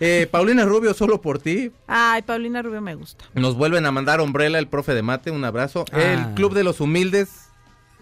Eh, Paulina Rubio, solo por ti. Ay, Paulina Rubio me gusta. Nos vuelven a mandar Umbrella, el profe de mate. Un abrazo. Ah. El Club de los Humildes.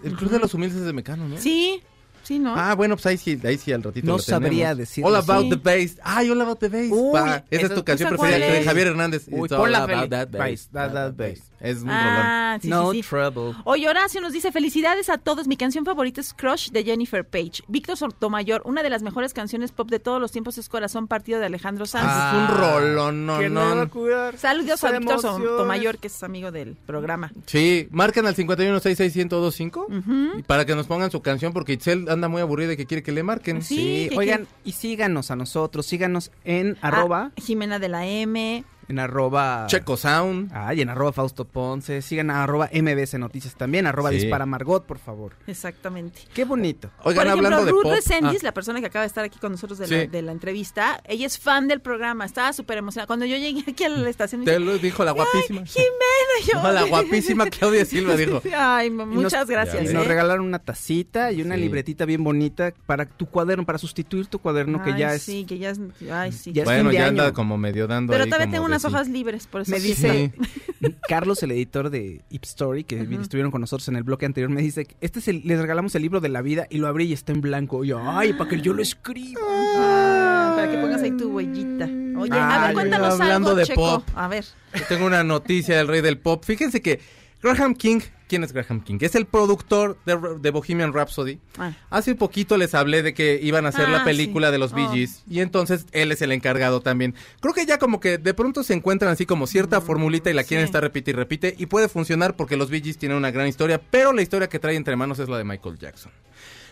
El Club de los Humildes es de Mecano, ¿no? Sí, Sí, ¿no? Ah, bueno, pues ahí sí, ahí sí al ratito No lo tenemos. sabría decir. All About Sí. the Bass. Ay, All About the Bass. Uy, Va, esa es tu canción ¿esa preferida de? Javier Hernández. Uy, It's all about that bass, Bass, that- that bass. Es un. Ah, sí, no sí, sí. trouble. Oye, Horacio nos dice, felicidades a todos. Mi canción favorita es Crush de Jennifer Page. Víctor Sotomayor, una de las mejores canciones pop de todos los tiempos es Corazón Partido de Alejandro Sanz. Ah, es un rolón, no, ¿Quién me va no. cuidar? Saludos a Víctor. Sotomayor, que es amigo del programa. Sí, marcan al 51661025 y para que nos pongan su canción porque Itzel anda muy aburrida y que quiere que le marquen. Sí, Sí, que- oigan, y síganos a nosotros, síganos en arroba, Ah, Jimena de la M. en arroba... Checo Sound. Ay, en arroba Fausto Ponce, sigan a arroba MBS Noticias también, arroba Sí. Dispara Margot, por favor. Exactamente. Qué bonito. Oigan, Por ejemplo, hablando de Ruth pop. Resendiz, Ah, la persona que acaba de estar aquí con nosotros de, Sí. la, de la entrevista, ella es fan del programa, estaba súper emocionada. Cuando yo llegué aquí a la estación, te lo dijo la guapísima. Jimena, yo... No, la guapísima Claudia Silva dijo. Ay, nos- muchas gracias. Y nos ¿eh? regalaron una tacita y una Sí. libretita bien bonita para tu cuaderno, para sustituir tu cuaderno que ya es... Sí, que ya es... Ay, sí. Ya es Bueno, fin de ya año. anda como medio dando Pero ahí todavía como tengo de unas hojas libres, por eso Me sí. dice Carlos, el editor de Ip Story, que estuvieron con nosotros en el bloque anterior, me dice que este es el, les regalamos el libro de la vida y lo abrí y está en blanco. Y yo, ay, para que yo lo escriba. Ah, para que pongas ahí tu huellita. Oye, a ver, cuéntanos hablando algo, de Checo. pop. A ver. Yo tengo una noticia del rey del pop. Fíjense que Graham King, ¿quién es Graham King? Es el productor de, de Bohemian Rhapsody. Ah. Hace poquito les hablé de que iban a hacer Ah, la película sí. de los Bee Oh. Gees y entonces él es el encargado también. Creo que ya como que de pronto se encuentran así como cierta formulita y la quieren Mm, estar repite y repite y puede funcionar porque los Bee Gees tienen una gran historia, pero la historia que trae entre manos es la de Michael Jackson.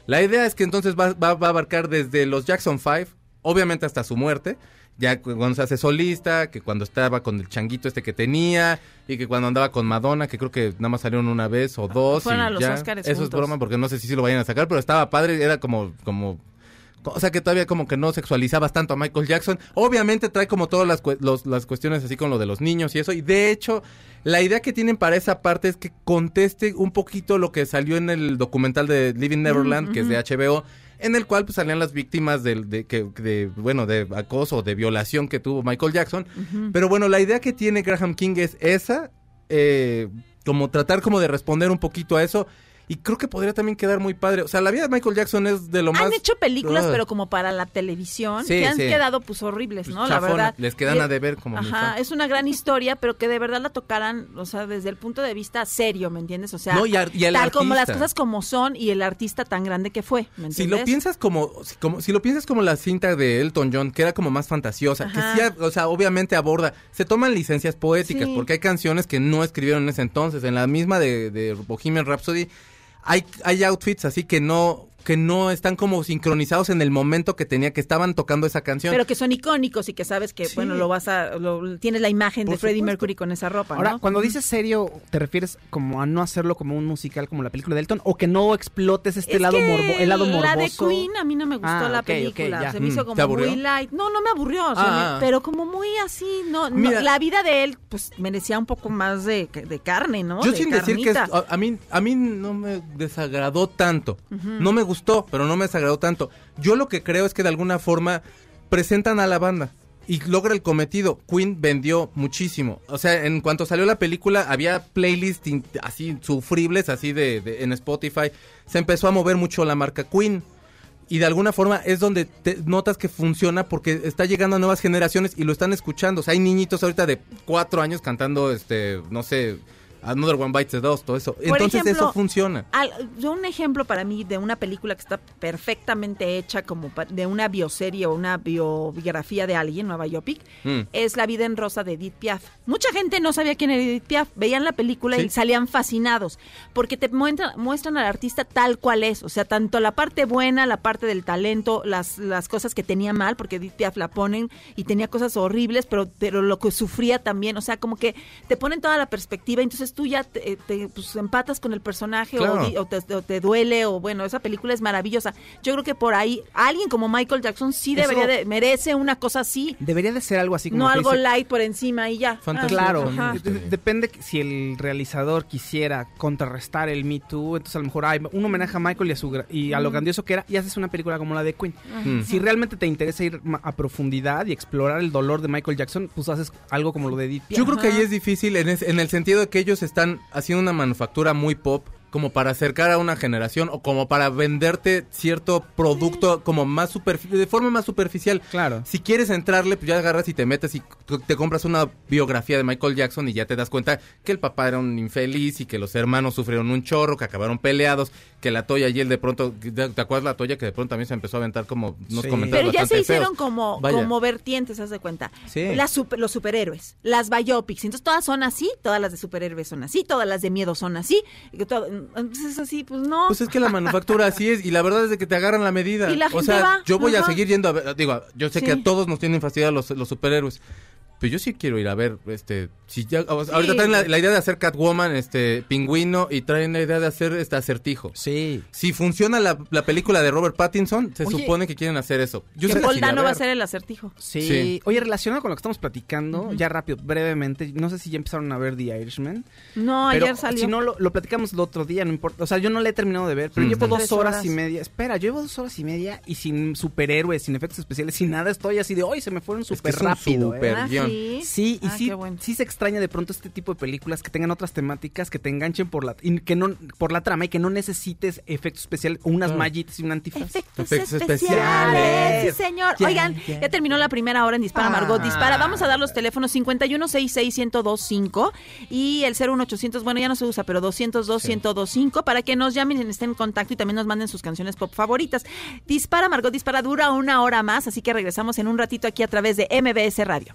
La idea es que entonces va, va- va a abarcar desde los Jackson 5, obviamente hasta su muerte, ya cu- cuando se hace solista, que cuando estaba con el changuito este que tenía, y que cuando andaba con Madonna, que creo que nada más salieron una vez o dos. Fueron y a los ya. Eso es broma, porque no sé si sí lo vayan a sacar, pero estaba padre, era como, como o sea que todavía como que no sexualizabas tanto a Michael Jackson. Obviamente trae como todas las, los- las cuestiones así con lo de los niños y eso. Y de hecho, la idea que tienen para esa parte es que conteste un poquito lo que salió en el documental de Living Neverland, que es de HBO, en el cual pues salían las víctimas del, de, que, de, bueno, de acoso o de violación que tuvo Michael Jackson. Pero bueno, la idea que tiene Graham King es esa, eh, como tratar como de responder un poquito a eso. Y creo que podría también quedar muy padre. O sea, la vida de Michael Jackson es de lo más... Han hecho películas, pero como para la televisión, Sí, que han sí. quedado pues horribles, ¿no? Pues, la chafona. verdad. Les quedan Y- a deber como Ajá, es una gran historia, pero que de verdad la tocaran, o sea, desde el punto de vista serio, ¿me entiendes? O sea, No, y y tal como las cosas como son y el artista tan grande que fue, ¿me entiendes? Si lo piensas como si, como si lo piensas como la cinta de Elton John, que era como más fantasiosa, Ajá. que sí, o sea, obviamente aborda, se toman licencias poéticas, Sí. porque hay canciones que no escribieron en ese entonces. En la misma de, de Bohemian Rhapsody hay, hay outfits así que no que no están como sincronizados en el momento que tenía que estaban tocando esa canción. Pero que son icónicos y que sabes que, Sí. bueno, lo vas a, lo- tienes la imagen de Freddie supuesto. Mercury con esa ropa, Ahora, ¿no? cuando dices serio, ¿te refieres como a no hacerlo como un musical como la película de Elton? ¿O que no explotes este Es lado morbo, el lado morboso? La de Queen a mí no me gustó Ah, la película. Se me hizo Mm, ¿te como aburrió? muy light. No, no me aburrió. o sea, Ah. me- pero como muy así. No, la vida de él, pues merecía un poco más de, de carne, ¿no? Yo De sin decir que es- carnita. a, a mí a mí no me desagradó tanto. No me gustó, pero no me desagradó tanto. Yo lo que creo es que de alguna forma presentan a la banda y logra el cometido. Queen vendió muchísimo. O sea, en cuanto salió la película había playlists así sufribles así de, de- en Spotify. Se empezó a mover mucho la marca Queen. Y de alguna forma es donde te notas que funciona porque está llegando a nuevas generaciones y lo están escuchando. O sea, hay niñitos ahorita de cuatro años cantando, este, no sé, Another One Bites the Dust, todo eso. Por Entonces ejemplo, eso funciona. Al- yo un ejemplo para mí de una película que está perfectamente hecha como de una bioserie o una biografía de alguien, una biopic, Mm. es La vida en rosa de Edith Piaf. Mucha gente no sabía quién era Edith Piaf, veían la película Sí. y salían fascinados, porque te muestran, muestran al artista tal cual es, o sea, tanto la parte buena, la parte del talento, las, las cosas que tenía mal, porque Edith Piaf la ponen y tenía cosas horribles, pero, pero lo que sufría también, o sea, como que te ponen toda la perspectiva, entonces tú ya te, te, pues, empatas con el personaje o Claro. di- o, te, o te duele, o bueno, esa película es maravillosa. Yo creo que por ahí alguien como Michael Jackson sí debería de, merece una cosa así. Debería de ser algo así como No algo dice- light por encima y ya. Fantasía. Ah, Claro, depende si el realizador quisiera contrarrestar el Me Too, entonces a lo mejor hay un homenaje a Michael y a, su, y a lo grandioso que era y haces una película como la de Queen. Mm. Si realmente te interesa ir a profundidad y explorar el dolor de Michael Jackson, pues haces algo como lo de Edith Piaf. Yo creo que ahí es difícil en, es- en el sentido de que ellos están haciendo una manufactura muy pop como para acercar a una generación o como para venderte cierto producto como más de forma más superficial. Claro. Si quieres entrarle, pues ya agarras y te metes y te compras una biografía de Michael Jackson y ya te das cuenta que el papá era un infeliz y que los hermanos sufrieron un chorro, que acabaron peleados, que la Toya y él de pronto, ¿te acuerdas la Toya que de pronto también se empezó a aventar como unos Sí. comentarios Pero ya se hicieron feos? como, Vaya. como vertientes, haz de cuenta. Sí. Las super- los superhéroes, las biopics. Entonces todas son así, todas las de superhéroes son así, todas las de miedo son así. y que todo- entonces así, pues no. Pues es que la manufactura así es y la verdad es de que te agarran la medida. Y la o gente sea, va, yo voy a seguir yendo a ver, digo, yo sé que a todos nos tienen fastidiados los, los superhéroes. Pero yo sí quiero ir a ver, este, si ya, o sea, ahorita traen la, la idea de hacer Catwoman, este, Pingüino, y traen la idea de hacer este acertijo. Sí. Si funciona la, la película de Robert Pattinson, se Oye. supone que quieren hacer eso. Yo que Paul Dano va a ser el acertijo. Sí. Sí. Oye, relacionado con lo que estamos platicando, ya rápido, brevemente, no sé si ya empezaron a ver The Irishman. No, pero ayer salió. si no, lo, lo platicamos el otro día, no importa. O sea, yo no le he terminado de ver, pero Mm. llevo dos tres horas, horas. y media. Espera, llevo dos horas y media y sin superhéroes, sin efectos especiales, sin nada. Estoy así de, hoy se me fueron Es que súper es un rápido. ¿eh?". Ah, guion. Sí. Sí, y Ah, sí, bueno. sí se extraña de pronto este tipo de películas que tengan otras temáticas, que te enganchen por la y que no por la trama y que no necesites efectos especiales o unas Claro. mallitas y un antifaz. Efectos, Efectos especiales. especiales. Sí, señor. Oigan, ya. ya terminó la primera hora en Dispara Ah. Margot Dispara. Vamos a dar los teléfonos 51661025 y el 01800, bueno, ya no se usa, pero 2021025 para que nos llamen, estén en contacto y también nos manden sus canciones pop favoritas. Dispara Margot Dispara dura una hora más, así que regresamos en un ratito aquí a través de MBS Radio.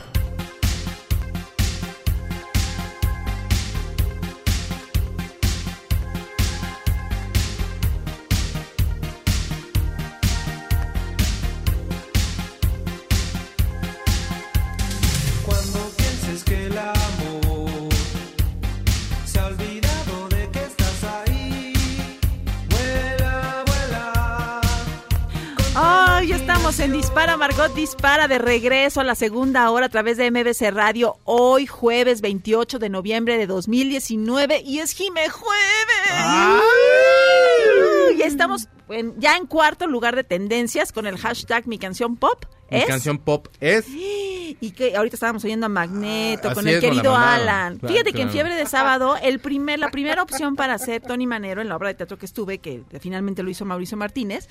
Estamos en Dispara Margot Dispara de regreso a la segunda hora a través de MBC Radio. Hoy jueves 28 de noviembre de 2019 y es Jime Jueves. Y estamos en- ya en cuarto lugar de tendencias con el hashtag mi canción pop. Mi ¿Es? canción pop es Y que ahorita estábamos oyendo a Magneto Ah, con el es, querido. Alan. Claro, Fíjate que en. Fiebre de Sábado, el primer, la primera opción para hacer Tony Manero en la obra de teatro que estuve, que finalmente lo hizo Mauricio Martínez,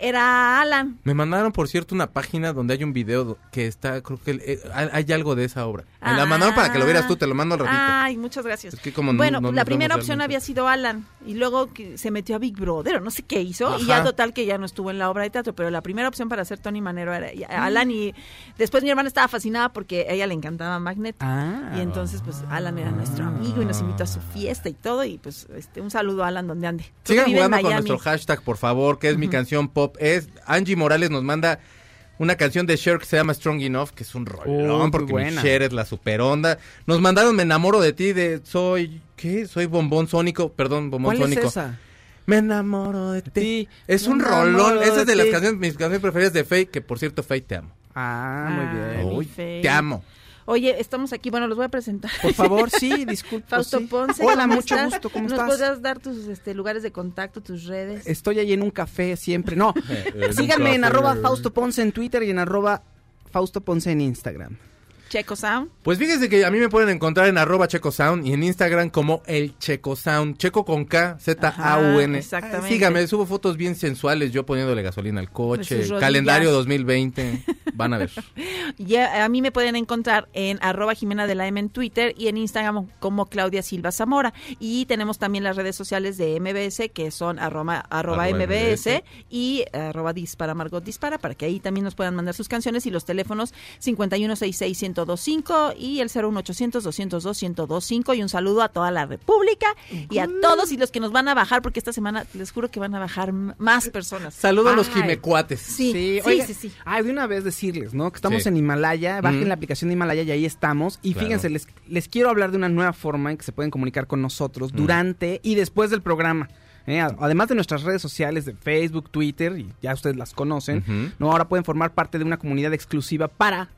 era Alan. Me mandaron, por cierto, una página donde hay un video que está, creo que eh, hay algo de esa obra. Me la mandaron para que lo vieras tú, te lo mando al ratito. Ay, muchas gracias. Es que como no- bueno, no la primera opción había sido Alan y luego que se metió a Big Brother o no sé qué hizo y ya total que ya no estuvo en la obra de teatro, pero la primera opción para hacer Tony Manero era y- Alan y después mi hermana estaba fascinada porque a ella le encantaba Magneto. Ah. Y entonces pues Alan era nuestro amigo y nos invitó a su fiesta y todo y pues este un saludo a Alan donde ande. Sigan jugando con nuestro hashtag, por favor, que es mi canción pop. Es Angie Morales nos manda una canción de Cher que se llama Strong Enough, que es un rolón, Oh, muy porque buena. Cher es la super onda. Nos mandaron Me enamoro de ti, de soy, ¿qué? Soy bombón sónico, perdón, bombón ¿Cuál sónico. es esa? Me enamoro de ti. Es Me un rolón. Esa es de las canciones, mis canciones preferidas de Faye, que por cierto, Faye te amo. Ah, muy Ay, bien. mi Uy, Faye. te amo. Oye, estamos aquí, bueno, los voy a presentar. Por favor, sí, disculpa. Fausto sí. Ponce. Hola, ¿cómo mucho estás? gusto, ¿cómo ¿Nos estás? podrás dar tus este, lugares de contacto, tus redes? Estoy ahí en un café siempre. No, en síganme en arroba Fausto Ponce en Twitter y en arroba Fausto Ponce en Instagram. Checo Sound. Pues fíjense que a mí me pueden encontrar en arroba Checo Sound y en Instagram como el Checo Sound, Checo con K, Z-A-U-N. Exactamente. Sígame, subo fotos bien sensuales, yo poniéndole gasolina al De coche, calendario 2020, van a ver. Ya, a mí me pueden encontrar en arroba Jimena de la M en Twitter y en Instagram como Claudia Silva Zamora. Y tenemos también las redes sociales de MBS que son arroba, arroba Arroba MBS, MBS. y arroba Dispara Margot Dispara para que ahí también nos puedan mandar sus canciones y los teléfonos 5166-1025 y el 01800-202-1025 y un saludo a toda la República y a todos y los que nos van a bajar porque esta semana les juro que van a bajar más personas. Saludos a los jimecuates. Sí, sí, oiga, sí, sí. Ay, de una vez decirles, ¿no? Que estamos Sí. en Himalaya, bajen Mm. la aplicación de Himalaya y ahí estamos. Y Claro. fíjense, les, les quiero hablar de una nueva forma en que se pueden comunicar con nosotros Mm. durante y después del programa. ¿eh? Además de nuestras redes sociales de Facebook, Twitter, y ya ustedes las conocen. ¿no? Ahora pueden formar parte de una comunidad exclusiva para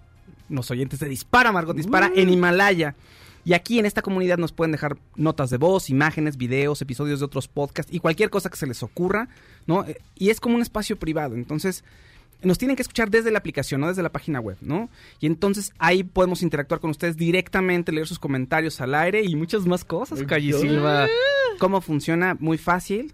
los oyentes de Dispara, Margot Dispara, en Himalaya. Y aquí en esta comunidad nos pueden dejar notas de voz, imágenes, videos, episodios de otros podcasts y cualquier cosa que se les ocurra, ¿no? Eh, Y es como un espacio privado. Entonces, nos tienen que escuchar desde la aplicación, no desde la página web, ¿no? Y entonces ahí podemos interactuar con ustedes directamente, leer sus comentarios al aire y muchas más cosas, Calle Silva. ¿Cómo funciona? Muy fácil.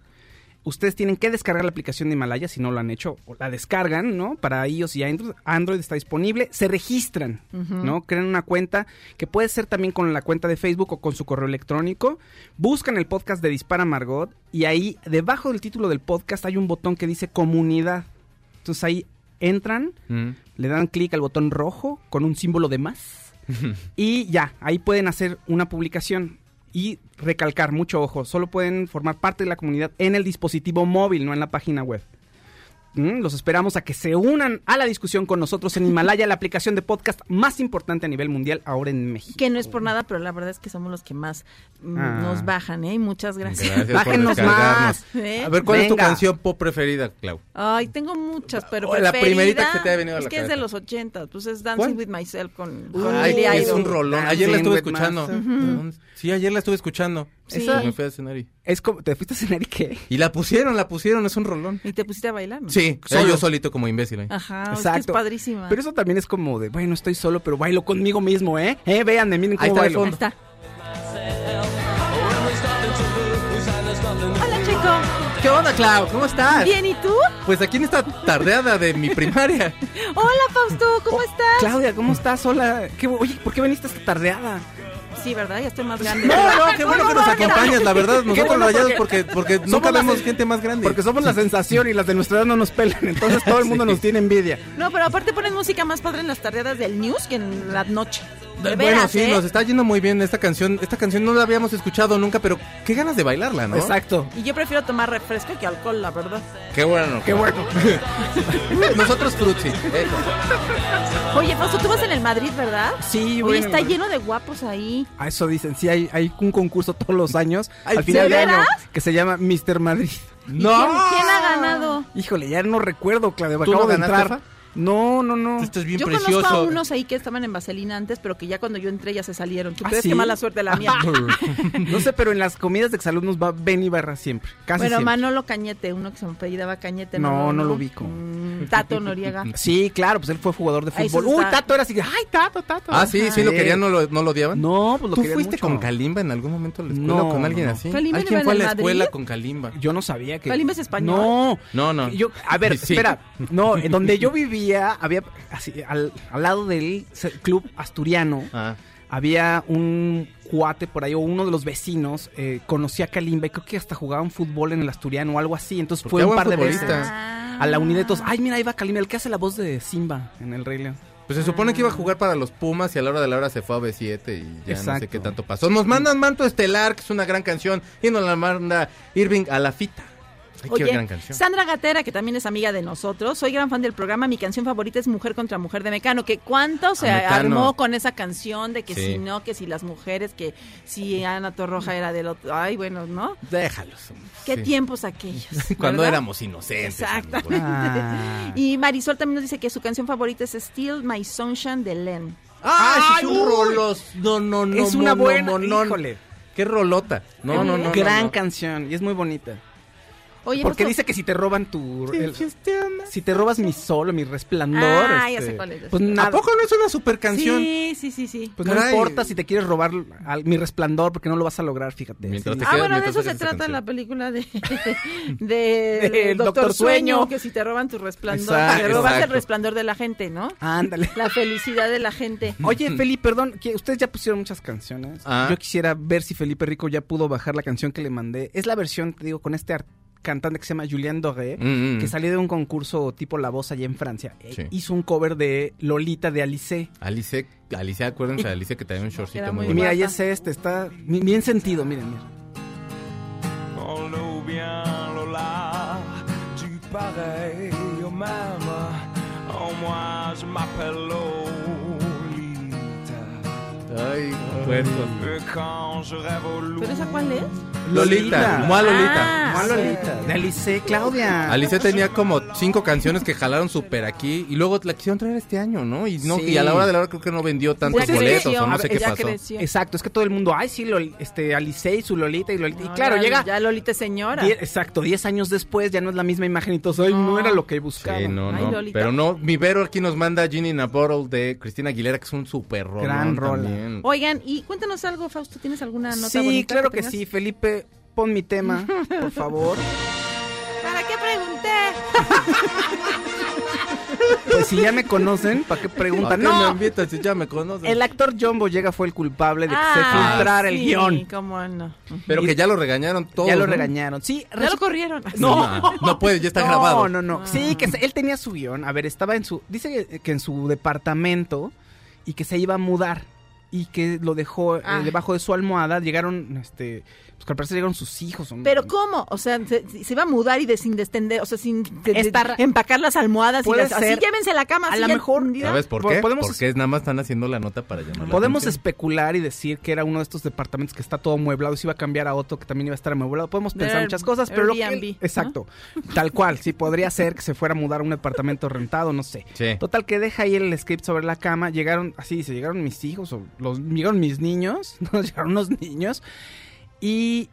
Ustedes tienen que descargar la aplicación de Himalaya si no lo han hecho, o la descargan, ¿no? Para iOS y Android, Android está disponible, se registran, ¿no? Crean una cuenta que puede ser también con la cuenta de Facebook o con su correo electrónico. Buscan el podcast de Dispara Margot y ahí debajo del título del podcast hay un botón que dice comunidad. Entonces ahí entran, Mm. le dan clic al botón rojo con un símbolo de más y ya, ahí pueden hacer una publicación y recalcar, mucho ojo, solo pueden formar parte de la comunidad en el dispositivo móvil, no en la página web. Mm, Los esperamos a que se unan a la discusión con nosotros en Himalaya, la aplicación de podcast más importante a nivel mundial ahora en México. Que no es por nada, pero la verdad es que somos los que más mm, Ah. nos bajan, ¿eh? Y Muchas gracias. Gracias Bájenos más. ¿Eh? A ver, ¿cuál es tu Venga. canción pop preferida, Clau? Ay, tengo muchas, pero Oh, la primerita que te ha venido a es la que es de cabeza. los 80, pues es Dancing ¿Cuál? with Myself con, con Ay, Billy es Idol. un rolón. Ayer la Dancing estuve with escuchando. myself. Sí, ayer la estuve escuchando. Sí. Esa- Me fui a cenar y... Es como, ¿te fuiste a cenar y qué? Y la pusieron, la pusieron, es un rolón. Y te pusiste a bailar, ¿no? Sí, Solo. yo solito como imbécil. ahí. Ajá, es que es padrísima. Pero eso también es como de, bueno, estoy solo, pero bailo conmigo mismo, ¿eh? ¿Eh? Véanme, miren Ahí cómo está de bailo. Ahí está. Hola, chico. ¿Qué onda, Clau? ¿Cómo estás? Bien, ¿y tú? Pues aquí en esta tardeada de mi primaria. Hola, Fausto, ¿cómo estás? Claudia, ¿cómo estás? Hola. ¿Qué- oye, ¿por qué veniste esta tardeada? Sí, ¿verdad? Ya estoy más grande. No, no, qué bueno que nos acompañas, la verdad. Nosotros bueno rayados porque- porque, nunca vemos gente más grande. Porque somos la sensación y las de nuestra edad no nos pelan, entonces todo el mundo nos tiene envidia. No, pero aparte ponen música más padre en las tardeadas del news que en la noche. De bueno, veras, sí, ¿eh? nos está yendo muy bien esta canción. Esta canción no la habíamos escuchado nunca, pero qué ganas de bailarla, ¿no? Exacto. Y yo prefiero tomar refresco que alcohol, la verdad. Qué bueno. Qué bueno. Nosotros frutzi. eso. Oye, Fausto, tú vas en el Madrid, ¿verdad? Sí, Oye, bueno. está lleno de guapos ahí. A eso dicen, sí, hay, hay un concurso todos los años, Ay, al final ¿de año, que se llama Mr. Madrid. ¿Y ¿Quién, quién ha ganado? Híjole, ya no recuerdo, Claudia, ¿Tú acabo no de ganaste, entrar. Fa? No, no, no. Esto es bien Yo precioso. conozco a unos ahí que estaban en Vaselina antes, pero que ya cuando yo entré ya se salieron. ¿Tú ¿Ah, crees sí? que mala suerte la mía? no sé, pero en las comidas de exalumnos va Ben Ibarra siempre, casi bueno, siempre. Manolo Cañete, uno que se apellidaba Cañete. No, no lo ubico. Mm, Tato Noriega. Sí, claro, pues él fue jugador de fútbol. Uy, está. Tato era así, ay, Tato, Tato. Ah, sí, sí lo querían, no lo, no lo odiaban. No, pues lo ¿Tú querían fuiste mucho. con Kalimba en algún momento a la escuela No, o con alguien no. así? ¿Kalimba ¿Alguien fue a la el escuela con Kalimba? Yo no sabía que. ¿Kalimba es español? No, No, no. Yo, a ver, espera. No, en donde yo vivía, había así, al, al lado del club asturiano, Ah. había un cuate por ahí, o uno de los vecinos, eh, conocía a Kalimba y creo que hasta jugaban fútbol en el asturiano o algo así. Entonces fue un par de veces Ah. a la unidad de todos. Ay, mira, ahí va Kalimba, el que hace la voz de Simba en el Rey León. Pues se supone que iba a jugar para los Pumas y a la hora de la hora se fue a B7 y ya no sé qué tanto pasó. Nos mandan Manto Estelar, que es una gran canción, y nos la manda Irving a la fita. Ay, qué Oye, gran canción. Sandra Gatera, que también es amiga de nosotros, soy gran fan del programa, mi canción favorita es Mujer contra Mujer de Mecano, que cuánto se Ah, Mecano. armó con esa canción de que Sí. si no, que si las mujeres, que si Ana Torroja era del otro, ay, bueno, ¿no? Déjalos. Qué Sí. tiempos aquellos. Cuando ¿verdad? éramos inocentes. Exactamente. Ah. Y Marisol también nos dice que su canción favorita es Still My Sunshine de Len. ¡Ay, Ay, es un rolos! No, no, no. es una buena, híjole. ¡Qué rolota! No, no, no. no, Gran no. canción y es muy bonita. Oye, Porque dice que si te roban tu... el- Si te robas mi sol o mi resplandor. Ah, ya este, sé cuál es. Pues nada. ¿A poco no es una super canción? Sí, sí, sí, sí. Pues no importa si te quieres robar al- mi resplandor porque no lo vas a lograr, fíjate. Sí. Ah, bueno, de eso se trata canción. la película de, de, Del Doctor, Doctor Sueño, Sueño. que si te roban tu resplandor, Exacto. te robas el resplandor de la gente, ¿no? Ándale. La felicidad de la gente. Oye, Felipe, perdón, que ustedes ya pusieron muchas canciones. Ah. Yo quisiera ver si Felipe Rico ya pudo bajar la canción que le mandé. Es la versión, te digo, con este ar- cantante que se llama Julien Doré, Mm, mm. que salió de un concurso tipo La Voz allá en Francia. Eh. Hizo un cover de Lolita de Alice. Alice, Alice, acuérdense de Alice que tenía un shortcito muy muy Y mira, ahí es este, está bien sentido, miren, miren. On nous bien Lola, tu pareil au même. En moi, je m'appelle. Ay, loup, ¿Pero esa cuál es? Lolita, Mua Lolita. Ah. Lolita, de Alice, Claudia. Alice tenía como cinco canciones que jalaron súper aquí y luego la quisieron traer este año, ¿no? Y no Sí. y a la hora de la hora creo que no vendió tantos boletos creció, o no a sé ver, qué pasó. creció. Exacto, es que todo el mundo, ay, sí, Lol- este, Alice y su Lolita y Lolita. y claro, ya- llega. Ya Lolita es señora. die- exacto, 10 años después ya no es la misma imagen y todo. Ay, no, No. era lo que buscaba. Sí, no, Ay, no. Lolita. Pero no, mi Vero aquí nos manda Ginny in a Bottle de Cristina Aguilera, que es un súper rolón Gran rola. Oigan, y cuéntanos algo, Fausto. ¿Tienes alguna nota Sí, bonita claro que sí, Felipe, pon mi tema, por favor. ¿Para qué pregunté? Pues si ya me conocen, ¿para qué ¿A preguntan? qué me No, invitas si ya me conoces? el actor John Boyega fue el culpable de que se Ah, filtrara el guion. cómo no. Pero que ya lo regañaron todos. ya lo ¿no? regañaron. Sí, Ya lo corrieron. No, no puede, ya está no, grabado. No, no, Sí, que se- él tenía su guion. A ver, estaba en su. Dice que, que en su departamento y que se iba a mudar. Y que lo dejó eh, Ay. debajo de su almohada. Llegaron, este. Pues que al parecer llegaron sus hijos. o- Pero ¿cómo? O sea, se, se va a mudar y de, sin destender, o sea, sin de- de- Estar- empacar las almohadas y las, así llévense a la cama. A así lo mejor-. ¿Sabes por Po- qué? podemos- Porque nada más están haciendo la nota para llamar la Podemos atención. especular y decir que era uno de estos departamentos que está todo amueblado y se iba a cambiar a otro que también iba a estar amueblado. Podemos De pensar Air- muchas cosas, pero lo que Airbnb, exacto, tal cual, sí podría ser que se fuera a mudar a un departamento rentado, no sé. Sí. Total que deja ahí el script sobre la cama, llegaron, así dice, llegaron mis hijos o los llegaron mis niños, no llegaron unos niños y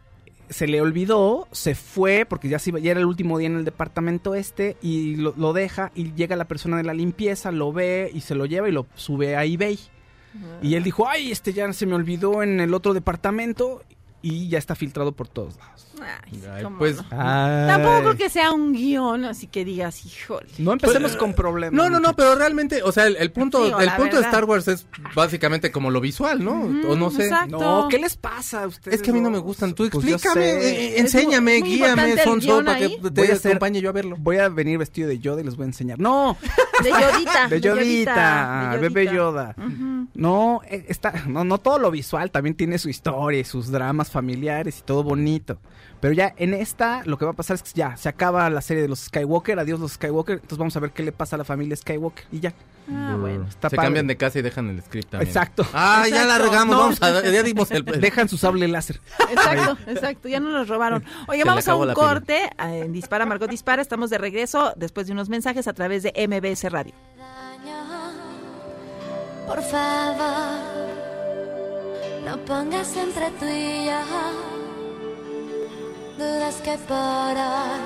se le olvidó, se fue porque ya se iba- ya era el último día en el departamento este y lo, lo deja y llega la persona de la limpieza, lo ve y se lo lleva y lo sube a eBay. Y él dijo, ay, este ya se me olvidó en el otro departamento y ya está filtrado por todos lados. Ay, pues, no. Tampoco creo que sea un guion, así que digas, híjole. No empecemos con problemas. No, no, no, pero realmente, o sea, el, el punto, Digo, el punto de. Star Wars es básicamente como lo visual, ¿no? o no sé. exacto. No, ¿qué les pasa a ustedes? Es que a mí no me gustan. Tú Pues explícame, eh, eh, enséñame, Es muy guíame, Sonso, para que te Voy a hacer- acompañe yo a verlo. Voy a venir vestido de Yoda y les voy a enseñar. No, De Yodita. de Yodita, de bebé Yodita. Yoda. No, eh, está, no, no todo lo visual, también tiene su historia y sus dramas familiares y todo bonito. Pero ya en esta lo que va a pasar es que ya se acaba la serie de los Skywalker, adiós los Skywalker, entonces vamos a ver qué le pasa a la familia Skywalker y ya. Ah, bueno. Está Se padre. cambian de casa y dejan el script también. Exacto. Ah, ya la regamos, No. vamos a ya dimos el... Dejan su sable láser. Exacto, exacto, ya nos los robaron. Oye, Se vamos a un corte en Dispara, Margot Dispara. Estamos de regreso después de unos mensajes a través de MBS Radio. Por favor, no pongas entre tú y yo dudas que por hoy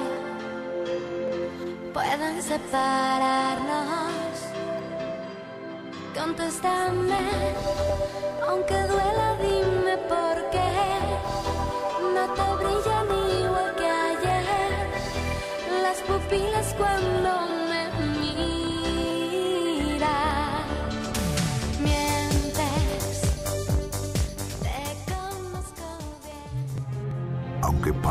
puedan separarnos. Contéstame, aunque duela, dime por qué no te brillan igual que ayer las pupilas cuando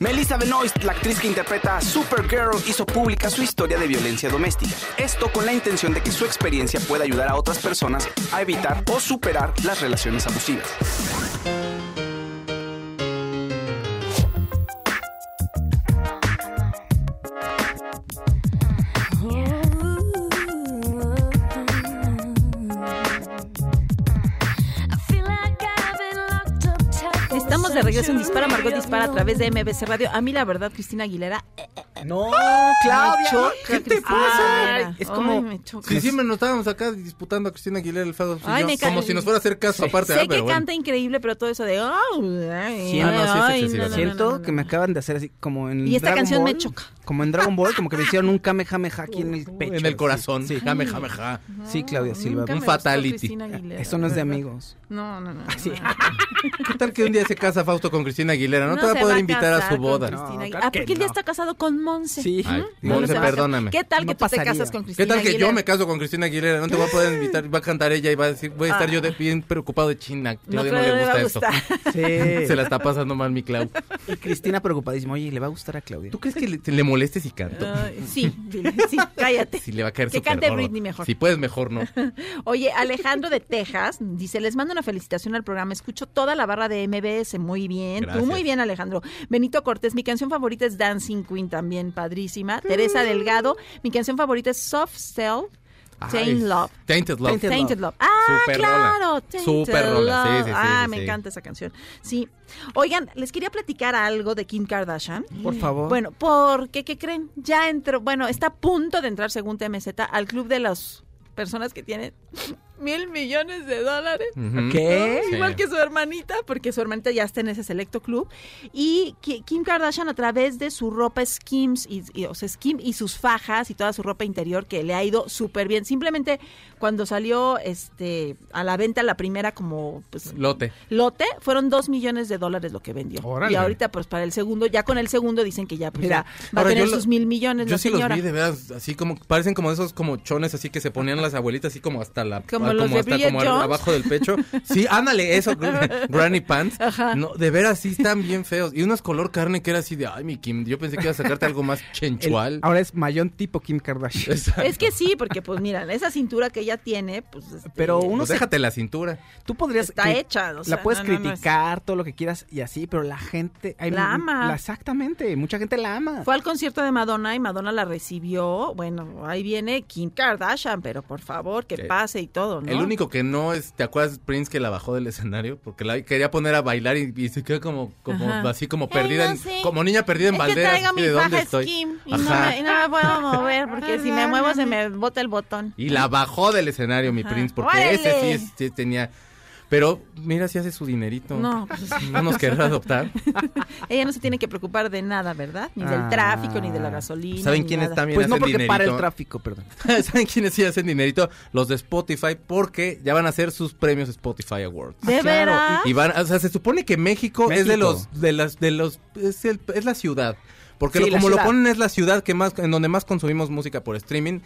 Melissa Benoist, la actriz que interpreta a Supergirl, hizo pública su historia de violencia doméstica. Esto con la intención de que su experiencia pueda ayudar a otras personas a evitar o superar las relaciones abusivas. Regreso en Dispara, Margot Dispara a través de MBC Radio. A mí, la verdad, Cristina Aguilera. eh, No, me Claudia. choca, ¿Qué te pasa? Es como- Ay, me. Si siempre nos estábamos acá disputando a Cristina Aguilera el fado. Ay, me como si nos fuera a hacer caso aparte. Sé ah, que bueno. canta increíble, pero todo eso de. ay, Sí, no, sí no, no, Siento que me acaban de hacer así como en Y esta Dragon canción me Ball, choca. Como en Dragon Ball, como que me hicieron un kamehameha aquí en el pecho. En el corazón. Sí, Jame, jame, ja. sí Claudia Silva. Un me fatality. Eso no es de amigos. No, no, no. Sí. ¿Qué tal que un día se casa Fausto con Cristina Aguilera? No, te va a poder invitar a su boda. No, Aguilera. claro ah, que porque él ya no. está casado con Monse. Sí. Ay, No, Monse, no perdóname. ¿Qué tal No que tú pasaría. te casas con ¿Qué Cristina tal que Aguilera? yo me caso con Cristina Aguilera? No te voy a poder invitar, va a cantar ella y va a decir, voy a estar Ah. yo de, bien preocupado de China. No Claudia no, le le va a gusta esto. gustar. Sí. Se la está pasando mal mi Clau. Y Cristina preocupadísima. Oye, ¿le va a gustar a Claudia? ¿Tú crees que le, le moleste si canto? Sí, sí, cállate. Si le va a caer Que cante. Britney mejor. Si puedes, mejor no. Oye, Alejandro de Texas dice, les mando una felicitación al programa. Escucho toda la barra de MBS. Muy bien. Gracias. Tú muy bien, Alejandro. Benito Cortés, mi canción favorita es Dancing Queen también, padrísima. Teresa Delgado, mi canción favorita es Soft Cell. Tainted Love. Tainted Love. Tainted Tainted Love. Ah, Super claro. Tainted Super rola, sí, Love. sí, sí, ah, sí, me sí. encanta esa canción. Sí. Oigan, les quería platicar algo de Kim Kardashian. Por favor. Bueno, porque, ¿qué creen? Ya entró, bueno, está a punto de entrar, según TMZ, al club de las personas que tienen mil millones de dólares. ¿Qué? Sí. Igual que su hermanita, porque su hermanita ya está en ese selecto club. Y Ki- Kim Kardashian, a través de su ropa Skims, y, y, o sea, Skim y sus fajas y toda su ropa interior, que le ha ido súper bien. Simplemente cuando salió este a la venta la primera como pues, Lote. lote, fueron dos millones de dólares lo que vendió. Órale. Y ahorita, pues para el segundo, ya con el segundo dicen que ya, pues, Mira, ya va a tener lo- sus mil millones Yo la sí señora. los vi de veras, así como, parecen como esos como chones así que se ponían las abuelitas así como hasta la, Como ah, los de hasta Bridget como Jones. abajo del pecho. Sí, ándale, eso, gr- granny pants. No, de veras sí están bien feos. Y unos color carne que era así de, ay, mi Kim, yo pensé que iba a sacarte algo más El- chenchual. ahora es mayón tipo Kim Kardashian. Exacto. Es que sí, porque pues mira, esa cintura que ella tiene, pues este, Pero uno Pues se- déjate la cintura. Tú podrías... está hecha. o sea, la puedes no, no, no, es- criticar, todo lo que quieras y así, pero la gente... hay La ama. la- exactamente, mucha gente la ama. Fue al concierto de Madonna y Madonna la recibió. Bueno, ahí viene Kim Kardashian, pero por favor, que Sí. pase y todo, ¿no? El único que no es, ¿te acuerdas Prince que la bajó del escenario? Porque la quería poner a bailar y, y se quedó como, como Ajá. así como Ay, perdida, no en- sé. como niña perdida en es que mi de dónde estoy. Y no, me, y no me puedo mover porque si me muevo se me bota el botón. Y la bajó del escenario, mi Ajá. Prince, porque ¡Órale! ese sí, sí tenía... Pero mira si hace su dinerito. No, pues, ¿No nos querrá adoptar. ella no se tiene que preocupar de nada, ¿verdad? Ni del Ah. tráfico, ni de la gasolina. ¿Saben quiénes nada. también Pues no hacen porque para el dinerito? tráfico, perdón. ¿Saben quiénes sí hacen dinerito? Los de Spotify, porque ya van a hacer sus premios Spotify Awards. ¿De Ah, veras? Y van, o sea, se supone que México, es de los, de las, de los, es, el- es la ciudad. Porque Sí, lo- como lo ponen es la ciudad que más, en donde más consumimos música por streaming.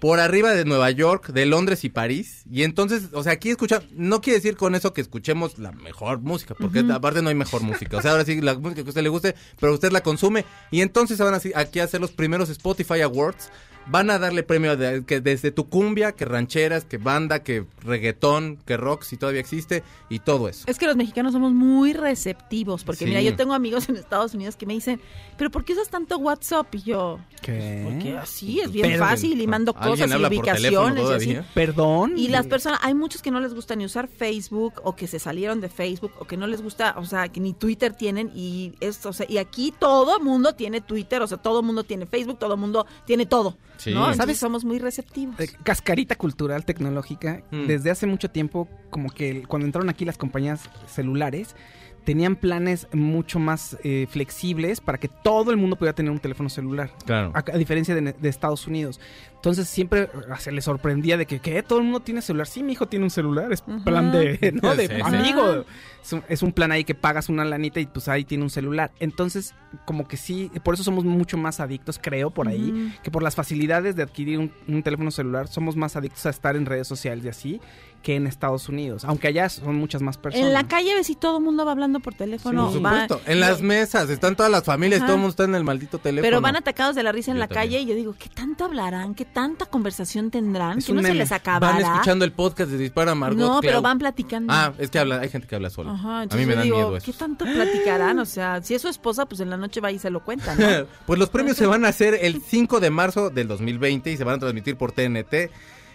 Por arriba de Nueva York, de Londres y París. Y entonces, o sea, aquí escucha, no quiere decir con eso que escuchemos la mejor música, porque aparte no hay mejor música. O sea, ahora sí, la música que a usted le guste, pero usted la consume. Y entonces se van así- aquí a hacer los primeros Spotify Awards. Van a darle premio de- que desde tu cumbia, que rancheras, que banda, que reggaetón, que rock, si todavía existe, y todo eso. Es que los mexicanos somos muy receptivos, porque Sí. mira, yo tengo amigos en Estados Unidos que me dicen, pero ¿por qué usas tanto WhatsApp? Y yo, ¿Qué? porque así es bien Pero- fácil y mando ¿Alguien cosas y por ubicaciones y así. todavía? Perdón. Y las personas, hay muchos que no les gusta ni usar Facebook o que se salieron de Facebook o que no les gusta, o sea, que ni Twitter tienen y esto, o sea, y aquí todo mundo tiene Twitter, o sea, todo mundo tiene Facebook, todo mundo tiene todo, Sí. ¿no? ¿Sabes? somos muy receptivos. Eh, cascarita cultural tecnológica. Mm. Desde hace mucho tiempo, como que cuando entraron aquí las compañías celulares, tenían planes mucho más eh, flexibles para que todo el mundo pudiera tener un teléfono celular. Claro. A, a diferencia de, de Estados Unidos. Entonces siempre se les sorprendía de que, ¿qué? Todo el mundo tiene celular. Sí, mi hijo tiene un celular. Es Ujú. plan de, ¿no? de Sí, sí. amigo. Es un, es un plan ahí que pagas una lanita y pues ahí tiene un celular. Entonces, como que sí, por eso somos mucho más adictos, creo, por ahí, que por las facilidades de adquirir un, un teléfono celular, somos más adictos a estar en redes sociales y así que en Estados Unidos. Aunque allá son muchas más personas. En la calle ves si todo el mundo va hablando por teléfono. Por va- supuesto. En las mesas están todas las familias, Ajá. todo el mundo está en el maldito teléfono. Pero van atacados de la risa en Yo la también. calle y yo digo, ¿qué tanto hablarán? ¿Qué tanta conversación tendrán? Es que no se les Van acabará. escuchando el podcast de Dispara Margot. no, pero van platicando. Ah, es que habla, hay gente que habla sola. Ajá, a mí me da miedo eso. ¿qué tanto platicarán? O sea, si es su esposa, pues en la noche va y se lo cuenta, ¿no? pues los premios se van a hacer el 5 de marzo del 2020 y se van a transmitir por TNT.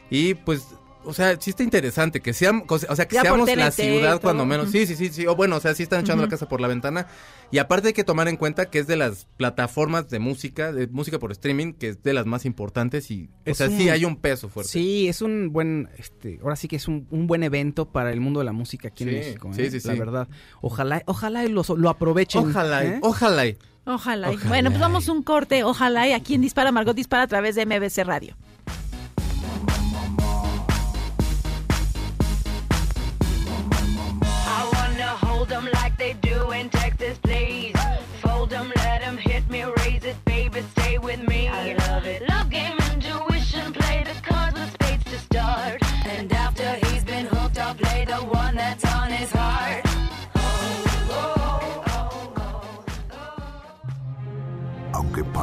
Y pues o sea, sí está interesante que seamos, o sea, que Ya seamos la ciudad cuando menos. Sí, sí, sí, sí. O bueno, o sea, sí están echando la casa por la ventana. Y aparte hay que tomar en cuenta que es de las plataformas de música, de música por streaming, que es de las más importantes y, o sea, un- sí hay un peso fuerte. Sí, es un buen, este, ahora sí que es un, un buen evento para el mundo de la música aquí Sí, en México. sí, ¿eh? sí, La sí. verdad. Ojalá, ojalá y lo, lo aprovechen. Ojalá, y- ¿eh? ojalá. Ojalá. Bueno, pues vamos a un corte. Ojalá. Y aquí en Dispara, Margot Dispara a través de MBC Radio.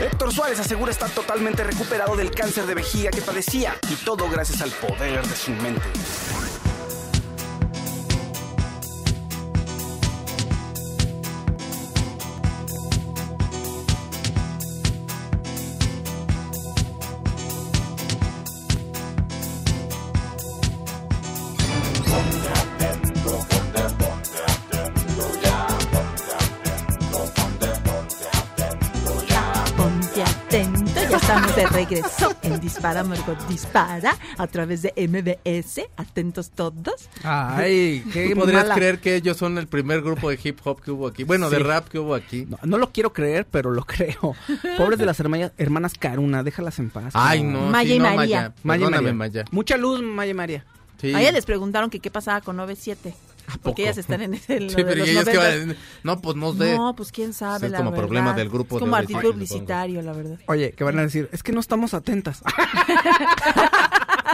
Héctor Suárez asegura estar totalmente recuperado del cáncer de vejiga que padecía y todo gracias al poder de su mente. En Dispara, Margot Dispara a través de MBS. Atentos todos. Ay, qué ¿Tú podrías mala- creer que ellos son el primer grupo de hip hop que hubo aquí? Bueno, de Sí. rap que hubo aquí. No, no lo quiero creer, pero lo creo. Pobres de las herma- hermanas Caruna, déjalas en paz. Ay, no, Maya sí, y no, María. Maya. Maya y Perdóname, María. Maya. Mucha luz, Maya y María. Sí. A ella les preguntaron que qué pasaba con 97. Porque ellas están en lo Sí, de pero los y ellos que 90s. van- No, pues no sé. No, pues quién sabe, Es la como verdad. problema del grupo Es de como sí, publicitario, la verdad. Oye, que van a decir, es que no estamos atentas.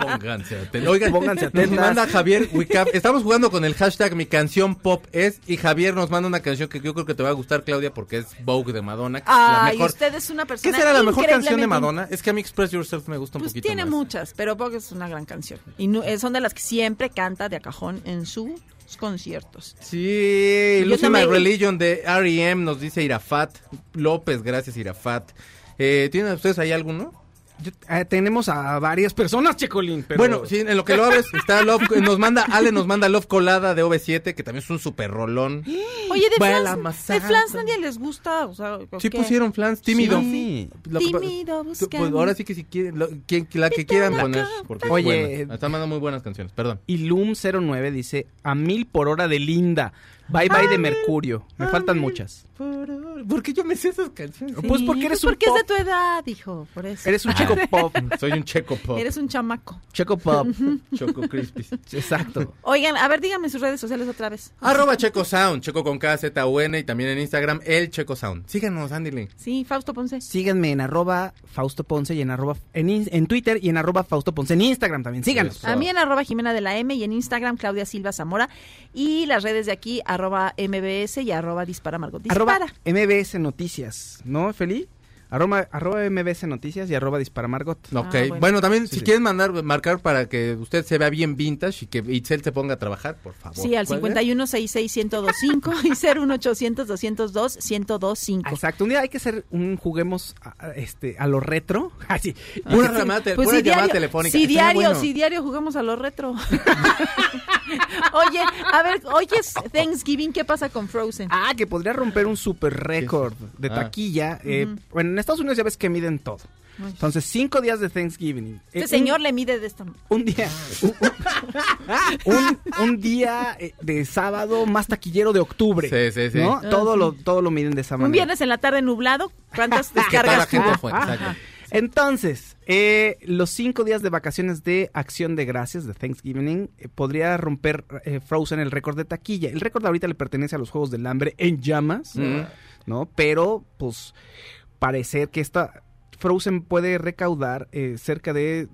Pónganse atentos. Oigan, Pónganse nos atentas. manda Javier Wicap. Estamos jugando con el hashtag mi canción pop es y Javier nos manda una canción que yo creo que te va a gustar, Claudia, porque es Vogue de Madonna. Ay, mejor. usted es una ¿Qué persona. será la mejor canción de Madonna? Es que a mí Express Yourself me gusta un Pues poquito tiene más. muchas, pero Vogue es una gran canción. Y no- eh, son de las que siempre canta de a cajón en sus conciertos. Sí, Lucy My Religion de R.E.M. nos dice Irafat. López, gracias Irafat. Eh, ¿Tienen ustedes ahí alguno? Yo- eh, tenemos a varias personas, Checolín, pero... Bueno, sí, en lo que lo abres está Love, nos manda, Ale nos manda Love Colada de OV7, que también es un super rolón. Oye, de Flans, de Flans nadie les gusta, o sea, ¿o Sí qué? pusieron flans, tímido. Sí. Lo que pa- Tímido, pues, ahora sí que si quieren, lo- quien- la que quieran poner, porque es Oye, buena. Están mandando muy buenas canciones, perdón. Ilum09 dice, a mil por hora de Linda. Bye bye de Mercurio. Me faltan muchas. ¿Por qué yo me sé esas canciones? Sí, Pues porque eres un porque es de tu edad, hijo, por eso. Eres un checo pop. Soy un checo pop. Eres un chamaco. Checo pop. Choco Crispis. Exacto. Oigan, a ver, díganme sus redes sociales otra vez. Arroba Checo Sound, Checo con K, Z, U, N y también en Instagram, el Checo Sound. Síganos, Andy Sí, Fausto Ponce. Síganme en arroba Fausto Ponce y en arroba en, in- en Twitter y en arroba Fausto Ponce en Instagram también. Síganos. Eso. A mí en arroba Jimena de la M y en Instagram Claudia Silva Zamora. Y las redes de aquí, arroba MBS y arroba Dispara Margot. Dispara. Arroba MBS Noticias, ¿no, Feli? Arroba, arroba MBS Noticias y arroba Dispara Margot. Ok, Ah, bueno. bueno. también Sí, si sí. quieren mandar, marcar para que usted se vea bien vintage y que Itzel se ponga a trabajar, por favor. Sí, al ¿Cuál es? 51661025 y 01800 202 1025. Exacto, un día hay que hacer un juguemos a, este, a lo retro. Así. Una llamada, te- pura si llamada diario- telefónica. Si Estaría diario, bueno. si diario jugamos a lo retro. Oye, a ver, hoy es Thanksgiving, ¿qué pasa con Frozen? Ah, que podría romper un super récord de Ah. taquilla. eh, Bueno, en Estados Unidos ya ves que miden todo. Entonces, cinco días de Thanksgiving. Este Eh, un- señor le mide de esta. Un día. Un, un- un día eh, de sábado más taquillero de octubre. Sí, sí, sí. ¿no? Ah, todo, sí. lo, todo lo miden de esa manera. Un viernes en la tarde nublado, ¿cuántas Que toda la descargas gente fue. Entonces, eh, los cinco días de vacaciones de Acción de Gracias de Thanksgiving eh, podría romper eh, Frozen el récord de taquilla. El récord ahorita le pertenece a los Juegos del Hambre en llamas, Mm. ¿no? Pero, pues, parecer que esta Frozen puede recaudar eh, cerca de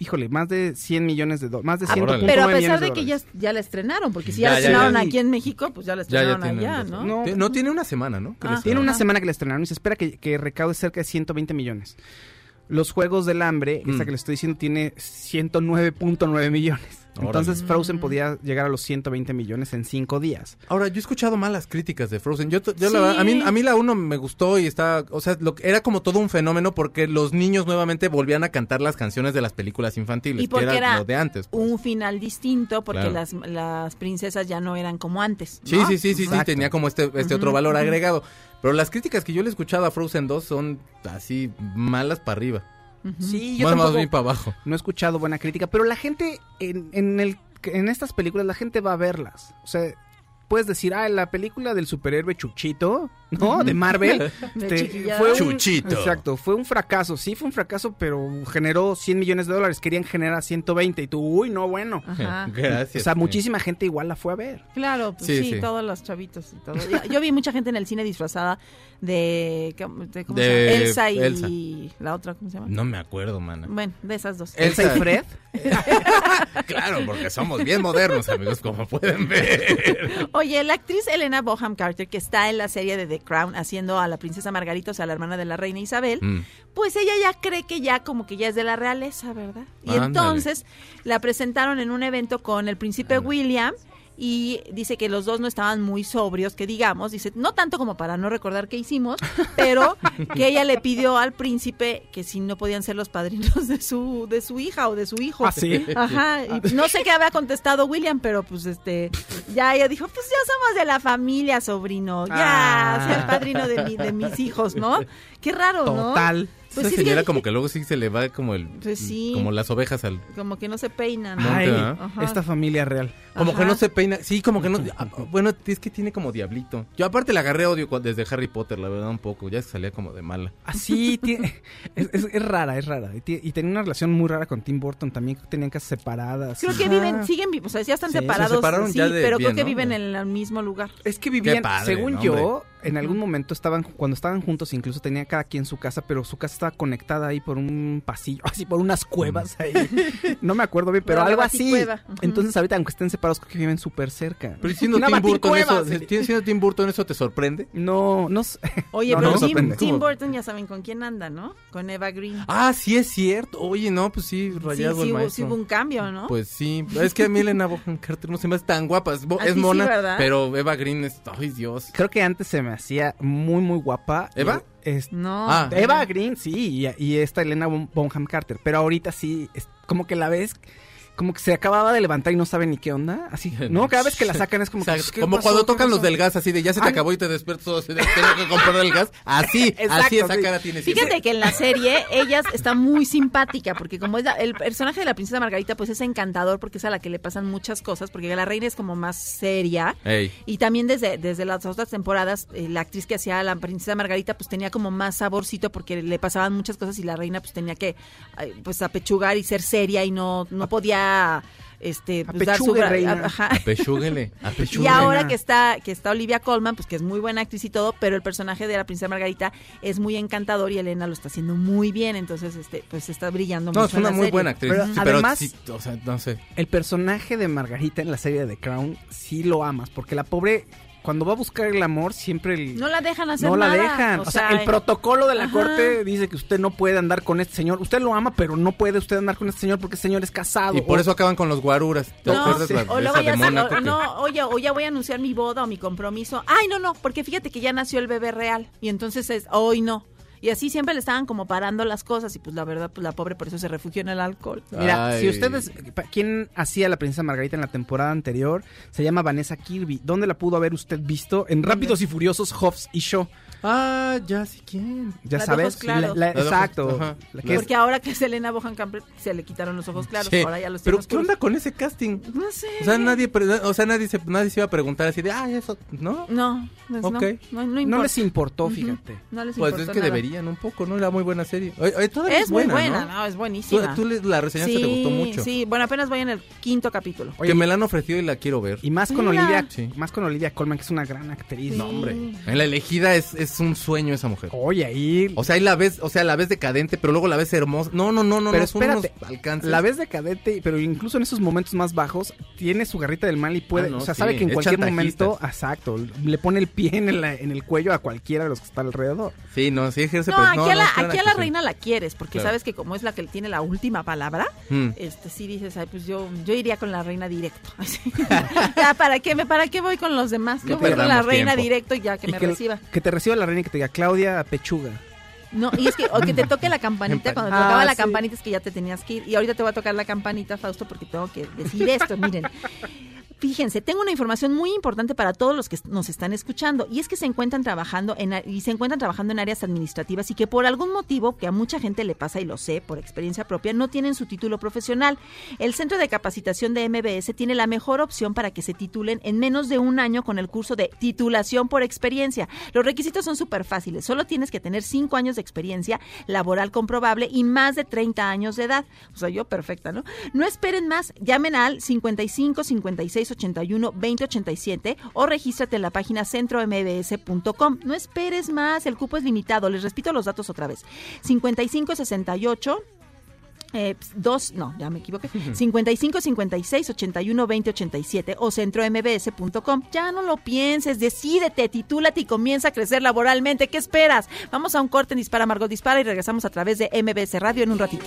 híjole, más de 100 millones de dólares, más de Ah, 100 pero a pesar de que ya, ya la estrenaron, porque si ya, Ya, la estrenaron ya. aquí en México, pues ya la Ya, ya estrenaron tienen allá, ¿no? No, Ti- No tiene una semana, ¿no? Que Ah. les Tiene una semana que la estrenaron y se espera que, que recaude cerca de 120 millones. Los Juegos del Hambre, esta Mm. que le estoy diciendo, tiene 109.9 millones. Entonces Frozen podía llegar a los 120 millones en cinco días. Ahora, yo he escuchado malas críticas de Frozen. Yo, la Sí. a mí, a mí la uno me gustó y está, o sea, lo, era como todo un fenómeno porque los niños nuevamente volvían a cantar las canciones de las películas infantiles, Y que porque era, era lo de antes. pues. un final distinto, porque Claro. las, las princesas ya no eran como antes. Sí, ¿no? sí, sí, sí, sí, tenía como este, este otro valor agregado. Pero las críticas que yo le he escuchado a Frozen 2 son así malas para arriba. Sí, yo Más, bien para abajo. no he escuchado buena crítica, pero la gente en, en el en estas películas la gente va a verlas. O sea, puedes decir, ah, la película del superhéroe Chuchito, ¿no? De Marvel. Este, chiquilla. fue un- Chuchito. Exacto, fue un fracaso. Sí, fue un fracaso, pero generó 100 millones de dólares. Querían generar 120 y tú, uy, no, bueno. Ajá. Gracias. O sea, muchísima gente igual la fue a ver. Claro, pues Sí, sí, sí. todos los chavitos y todo. Yo, yo vi mucha gente en el cine disfrazada de, ¿cómo de- cómo se llama? Elsa y Elsa. la otra, ¿cómo se llama? No me acuerdo, mana. Bueno, de esas dos. Elsa y Fred. Claro, porque somos bien modernos, amigos, como pueden ver. Oye, la actriz Elena Boham Carter, que está en la serie de The Crown haciendo a la princesa Margarita, o sea, la hermana de la reina Isabel, Mm. pues ella ya cree que ya como que ya es de la realeza, ¿verdad? Y Ándale. entonces la presentaron en un evento con el príncipe William y dice que los dos no estaban muy sobrios, que digamos, dice, no tanto como para no recordar qué hicimos, pero que ella le pidió al príncipe que si no podían ser los padrinos de su de su hija o de su hijo. ¿Ah, sí? Ajá, y no sé qué había contestado William, pero pues este ya ella dijo, pues ya somos de la familia, sobrino, ya, Ah. sea el padrino de mi, de mis hijos, ¿no? Qué raro, ¿no? Total. Pues Esa sí, señora como que luego sí se le va como el Pues sí. como las ovejas al como que no se peinan. Monte, Ay, esta familia real. como que no se peina, sí, como que no ah, bueno, es que tiene como diablito. Yo aparte le agarré odio desde Harry Potter, la verdad un poco, ya salía como de mala. Así, tiene- es, es- es rara, es rara. Y, tenía una relación muy rara con Tim Burton también, que tenían casas separadas. Creo que viven, siguen, o sea, ya están Sí, se separados, separaron sí, ya de pero bien, creo que ¿no? viven en el mismo lugar. Es que vivían, padre, según ¿no, yo, en algún momento estaban, cuando estaban juntos, incluso tenía cada quien su casa, pero su casa estaba conectada ahí por un pasillo, así por unas cuevas ahí. No me acuerdo bien, pero algo así. Entonces ahorita, aunque estén separados, creo que viven súper cerca. Pero siendo Una Tim Burton baticueva, eso, sí. siendo Tim Burton eso te sorprende? No, no sé. Oye, No, pero no me Tim. Burton ya saben con quién anda, ¿no? Con Eva Green. Ah, sí es cierto. Oye, no, pues sí, rayado sí, el hubo, maestro. sí hubo un cambio, ¿no? Pues sí, es que a mí Elena Bonham Carter no se me hace tan guapa, es, Ah, es sí, sí, mona, pero Eva Green es, ay Dios. Creo que antes se me hacía muy, muy guapa. ¿Eva? Y, es- no. Ah. Eva Green, sí, y, y esta Elena Bon- Bonham Carter. Pero ahorita sí, es como que la ves, como que se acababa de levantar y no sabe ni qué onda. Así, no, cada vez que la sacan es como O sea, que, ¿qué como pasó? cuando ¿Qué tocan los pasó? del gas, así de ya se te Ay. acabó y te despiertas todo, así de, tengo que comprar el gas. Así, Exacto, así esa sí. cara tiene. siempre. Fíjate que en la serie ella está muy simpática porque como es la- el personaje de la princesa Margarita pues es encantador porque es a la que le pasan muchas cosas porque la reina es como más seria Ey. y también desde, desde las otras temporadas eh, la actriz que hacía a la princesa Margarita pues tenía como más saborcito porque le pasaban muchas cosas y la reina pues tenía que eh, pues apechugar y ser seria y no, no podía este pues, dar su reina. ajá. Apechúguele, Y apechúguele. ahora que está que está Olivia Colman, pues que es muy buena actriz y todo, pero el personaje de la princesa Margarita es muy encantador y Elena lo está haciendo muy bien, entonces este pues está brillando No, mucho es en una la muy serie. buena actriz. Pero sí, pero además- sí, o sea, no sé. El personaje de Margarita en la serie de The Crown sí lo amas, porque la pobre, cuando va a buscar el amor, siempre el- No la dejan hacer no la nada, dejan. O, sea, el protocolo de la ajá. corte dice que usted no puede andar con este señor. Usted lo ama, pero no puede usted andar con este señor porque este señor es casado. Y por O- eso acaban con los guaruras. ¿Te No, acuerdas sí. la, o esa de no, oye, o ya voy a anunciar mi boda o mi compromiso. Ay, no, no, porque fíjate que ya nació el bebé real y entonces es hoy no. Y así siempre le estaban como parando las cosas y pues la verdad, pues la pobre por eso se refugió en el alcohol. Mira, Ay. si ustedes, ¿quién hacía la princesa Margarita en la temporada anterior? Se llama Vanessa Kirby. ¿Dónde la pudo haber usted visto? En Rápidos y Furiosos, Hobbs y Shaw. Ah, ya sí, ¿quién? Ya La de sabes. ojos claros. La- la- La de ojos- exacto. ajá. La que es- Porque ahora que es Elena Bohan Camper se le quitaron los ojos claros, Sí, ahora ya los Pero ¿qué oscuros. onda con ese casting? No sé. O sea, nadie, o sea, nadie se, nadie se iba a preguntar así de, ah, eso, ¿no? No, pues Ok. no, no, no les importó, fíjate. No les Pues importó es que nada. deberían un poco, ¿no? Era muy buena serie. Oye, oye, todavía Es, buena, buena, ¿no? ¿no? Es Tú, buenísima. tú le- la reseñaste, sí, te gustó mucho. Sí, bueno, apenas voy en el quinto capítulo. Oye, que me la han ofrecido y la quiero ver. Y más con. Olivia, más con Olivia Colman, que es una gran actriz. No, hombre. En la elegida es, es un sueño esa mujer. Oye, ahí... O sea, ahí la ves, o sea, la ves decadente, pero luego la ves hermosa. No, no, no, no, pero no, son espérate, unos alcances. la ves decadente, pero incluso en esos momentos más bajos, tiene su garrita del mal y puede, Ah, no, o sea, sí, sabe que en es cualquier chantajista. momento, exacto, le pone el pie en, la- en el cuello a cualquiera de los que están alrededor. Sí, no, sí ejerce No, aquí a la, aquí a la reina la quieres, porque Claro. sabes que como es la que tiene la última palabra, Mm. este sí dices, ay, pues yo, yo iría con la reina directo. ¿para qué, me, ¿para qué voy con los demás? No Yo voy con la reina tiempo. directo y ya que me reciba. que te reciba la reina que te diga, Claudia Pechuga. No, y es que, o que te toque la campanita, cuando te Ah, tocaba la sí. campanita es que ya te tenías que ir. Y ahorita te voy a tocar la campanita, Fausto, porque tengo que decir esto, miren. Fíjense, tengo una información muy importante para todos los que nos están escuchando y es que se encuentran trabajando en y se encuentran trabajando en áreas administrativas y que por algún motivo que a mucha gente le pasa y lo sé por experiencia propia no tienen su título profesional. El Centro de Capacitación de MBS tiene la mejor opción para que se titulen en menos de un año con el curso de titulación por experiencia. Los requisitos son súper fáciles, solo tienes que tener cinco años de experiencia laboral comprobable y más de 30 años de edad. O sea, yo perfecta, ¿no? No esperen más, llamen al 55 56 81 20 87 o regístrate en la página centrombs.com. No esperes más, el cupo es limitado. Les repito los datos otra vez. 55 68 eh, dos, no, ya me equivoqué. 55 56 81 20 87 o centrombs.com. Ya no lo pienses, decídete, titúlate y comienza a crecer laboralmente. ¿Qué esperas? Vamos a un corte en Dispara Margot Dispara y regresamos a través de MBS Radio en un ratito.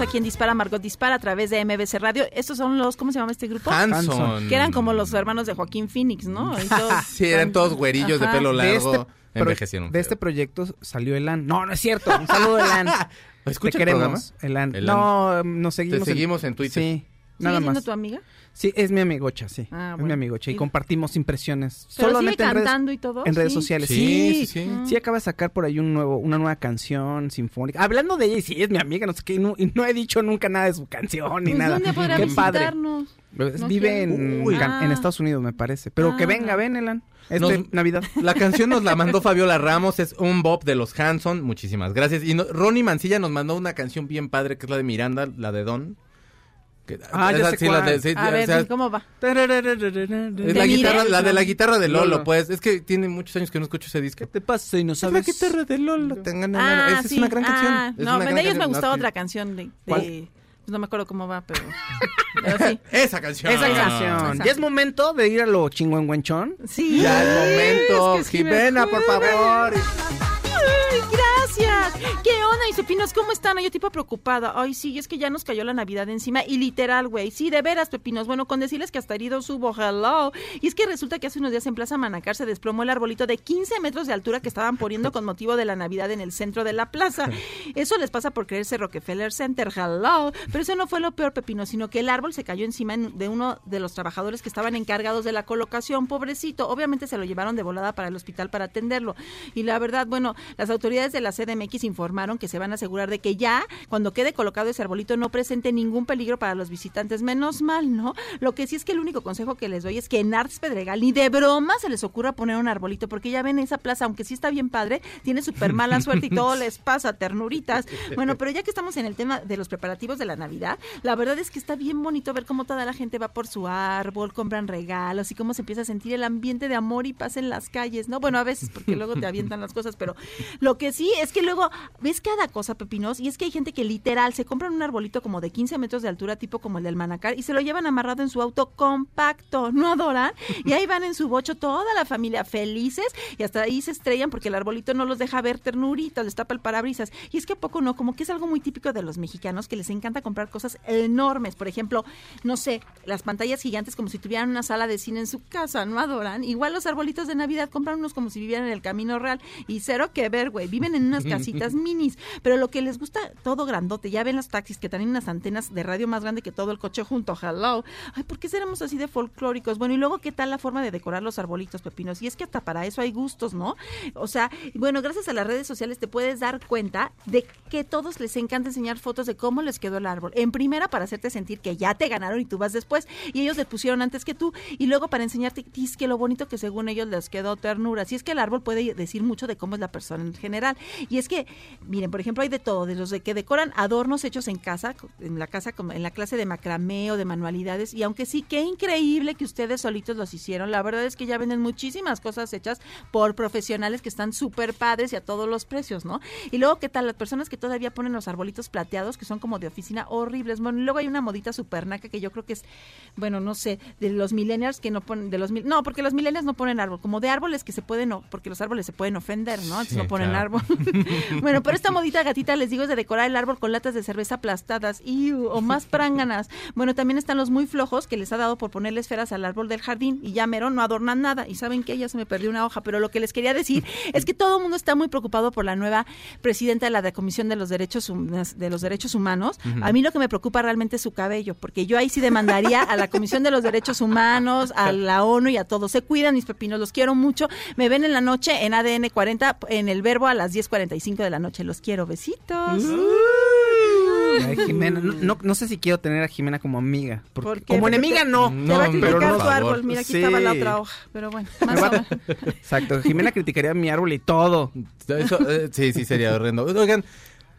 Estamos de regreso aquí en Dispara Margot Dispara a través de MBC Radio. Estos son los, ¿cómo se llama este grupo? Hanson. Que eran como los hermanos de Joaquín Phoenix, ¿no? Todos- Sí, eran todos güerillos de pelo De largo. este, pro- envejecieron. de este proyecto salió Elan. No, no es cierto. Un saludo, Elan. ¿Escucha Te el queremos, Elan. Elan. No, nos seguimos. Te seguimos en Twitter. Sí, ¿Sigue nada siendo más. tu amiga? Sí, es mi amigocha, sí. Ah, Es bueno. mi amigocha. Y Y- compartimos impresiones. ¿Pero Solamente sigue en redes, cantando y todo? en redes Sí. sociales. Sí, Sí, sí, sí. sí. acaba de sacar por ahí un nuevo, una nueva canción sinfónica. Hablando de ella, y sí, es mi amiga, no sé qué. Y no, y no he dicho nunca nada de su canción ni Pues, nada. ¿Dónde podrá Qué padre. Vive quiere? en, Uy. Can- en Ah. Estados Unidos, me parece. Pero que Ah. venga, ven, Elan. Este Nos- Navidad. La canción nos la mandó Fabiola Ramos, es un Bob de los Hanson, muchísimas gracias. Y no- Ronnie Mancilla nos mandó una canción bien padre que es la de Miranda, la de Don. Que- Ah, ya sé sí, la de- sí, A ver, sea, ¿cómo va? es la ¿De guitarra, la de la guitarra de Lolo, Lolo. pues. Es que tiene muchos años que no escucho ese disco. ¿Qué te pasa y no Es la sabes? guitarra de Lolo. tengan- Ah, esa sí. es una gran canción. Ah, es no, de ellos me canción. gustaba No, otra canción de... pues no me acuerdo cómo va, pero... pero sí. Esa canción. Esa canción. Esa. Ya es momento de ir a lo chingüengüenchón. Sí. Ya el momento. es que Jimena, por favor. Ay, ¿Qué onda, Pepinos? ¿Cómo están? Ay, Yo tipo preocupada. Ay, sí, es que ya nos cayó la Navidad encima. Y literal, güey. Sí, de veras, Pepinos. Bueno, con decirles que hasta herido subo, hello. Y es que resulta que hace unos días en Plaza Manacar se desplomó el arbolito de 15 metros de altura que estaban poniendo con motivo de la Navidad en el centro de la plaza. Eso les pasa por creerse Rockefeller Center, hello. Pero eso no fue lo peor, Pepino, sino que el árbol se cayó encima en- de uno de los trabajadores que estaban encargados de la colocación. Pobrecito. Obviamente se lo llevaron de volada para el hospital para atenderlo. Y la verdad, bueno, las autoridades de la CDMX informaron que se van a asegurar de que ya, cuando quede colocado ese arbolito, no presente ningún peligro para los visitantes. Menos mal, ¿no? Lo que sí es que el único consejo que les doy es que en Arts Pedregal ni de broma se les ocurra poner un arbolito, porque ya ven esa plaza, aunque sí está bien padre, tiene súper mala suerte y todo les pasa, ternuritas. Bueno, pero ya que estamos en el tema de los preparativos de la Navidad, la verdad es que está bien bonito ver cómo toda la gente va por su árbol, compran regalos y cómo se empieza a sentir el ambiente de amor y paz en las calles, ¿no? Bueno, a veces porque luego te avientan las cosas, pero lo que sí es que que luego ves cada cosa, Pepinos, y es que hay gente que literal se compran un arbolito como de 15 metros de altura, tipo como el del Manacar, y se lo llevan amarrado en su auto compacto, ¿no adoran? Y ahí van en su bocho toda la familia felices y hasta ahí se estrellan porque el arbolito no los deja ver ternuritas, les tapa el parabrisas. Y es que poco no, como que es algo muy típico de los mexicanos que les encanta comprar cosas enormes. Por ejemplo, no sé, las pantallas gigantes como si tuvieran una sala de cine en su casa, ¿no adoran? Igual los arbolitos de Navidad compran unos como si vivieran en el camino real y cero que ver, güey. Viven en unas casitas minis, pero lo que les gusta todo grandote. Ya ven los taxis que tienen unas antenas de radio más grande que todo el coche junto. Hello. Ay, ¿por qué seremos así de folclóricos? Bueno, y luego, ¿qué tal la forma de decorar los arbolitos, pepinos? Y es que hasta para eso hay gustos, ¿no? O sea, bueno, gracias a las redes sociales te puedes dar cuenta de que todos les encanta enseñar fotos de cómo les quedó el árbol. En primera, para hacerte sentir que ya te ganaron y tú vas después. Y ellos le pusieron antes que tú. Y luego para enseñarte es que lo bonito que según ellos les quedó ternura. Si es que el árbol puede decir mucho de cómo es la persona en general. Y es que, miren, por ejemplo, hay de todo, de los de que decoran adornos hechos en casa, en la casa, como en la clase de macramé o de manualidades. Y aunque sí, qué increíble que ustedes solitos los hicieron. La verdad es que ya venden muchísimas cosas hechas por profesionales que están súper padres y a todos los precios, ¿no? Y luego, ¿qué tal? Las personas que todavía ponen los arbolitos plateados, que son como de oficina, horribles. Bueno, y luego hay una modita super naca que yo creo que es, bueno, no sé, de los millennials que no ponen, de los mil- no, porque los millennials no ponen árbol, como de árboles que se pueden, porque los árboles se pueden ofender, ¿no? Entonces Sí, no ponen claro. árbol. bueno, pero esta modita gatita, les digo, es de decorar el árbol con latas de cerveza aplastadas y o más pránganas. Bueno, también están los muy flojos que les ha dado por ponerle esferas al árbol del jardín y ya mero no adornan nada. Y saben que ya se me perdió una hoja, pero lo que les quería decir es que todo el mundo está muy preocupado por la nueva presidenta de la Comisión de los Derechos de los Derechos Humanos. A mí lo que me preocupa realmente es su cabello, porque yo ahí sí demandaría a la Comisión de los Derechos Humanos, a la ONU y a todos. Se cuidan mis pepinos, los quiero mucho. Me ven en la noche en ADN 40 en el verbo a las 10:45 de la noche. Los quiero, besitos. Ay, Jimena, no, no, no sé si quiero tener a Jimena como amiga. porque- ¿Por qué? como Porque enemiga te- no. Te va a criticar pero no, tu árbol. Mira, aquí Sí. estaba la otra hoja. Pero bueno, más o menos. Exacto, Jimena criticaría mi árbol y todo. Eso, eh, sí, sí, sería horrendo. Oigan,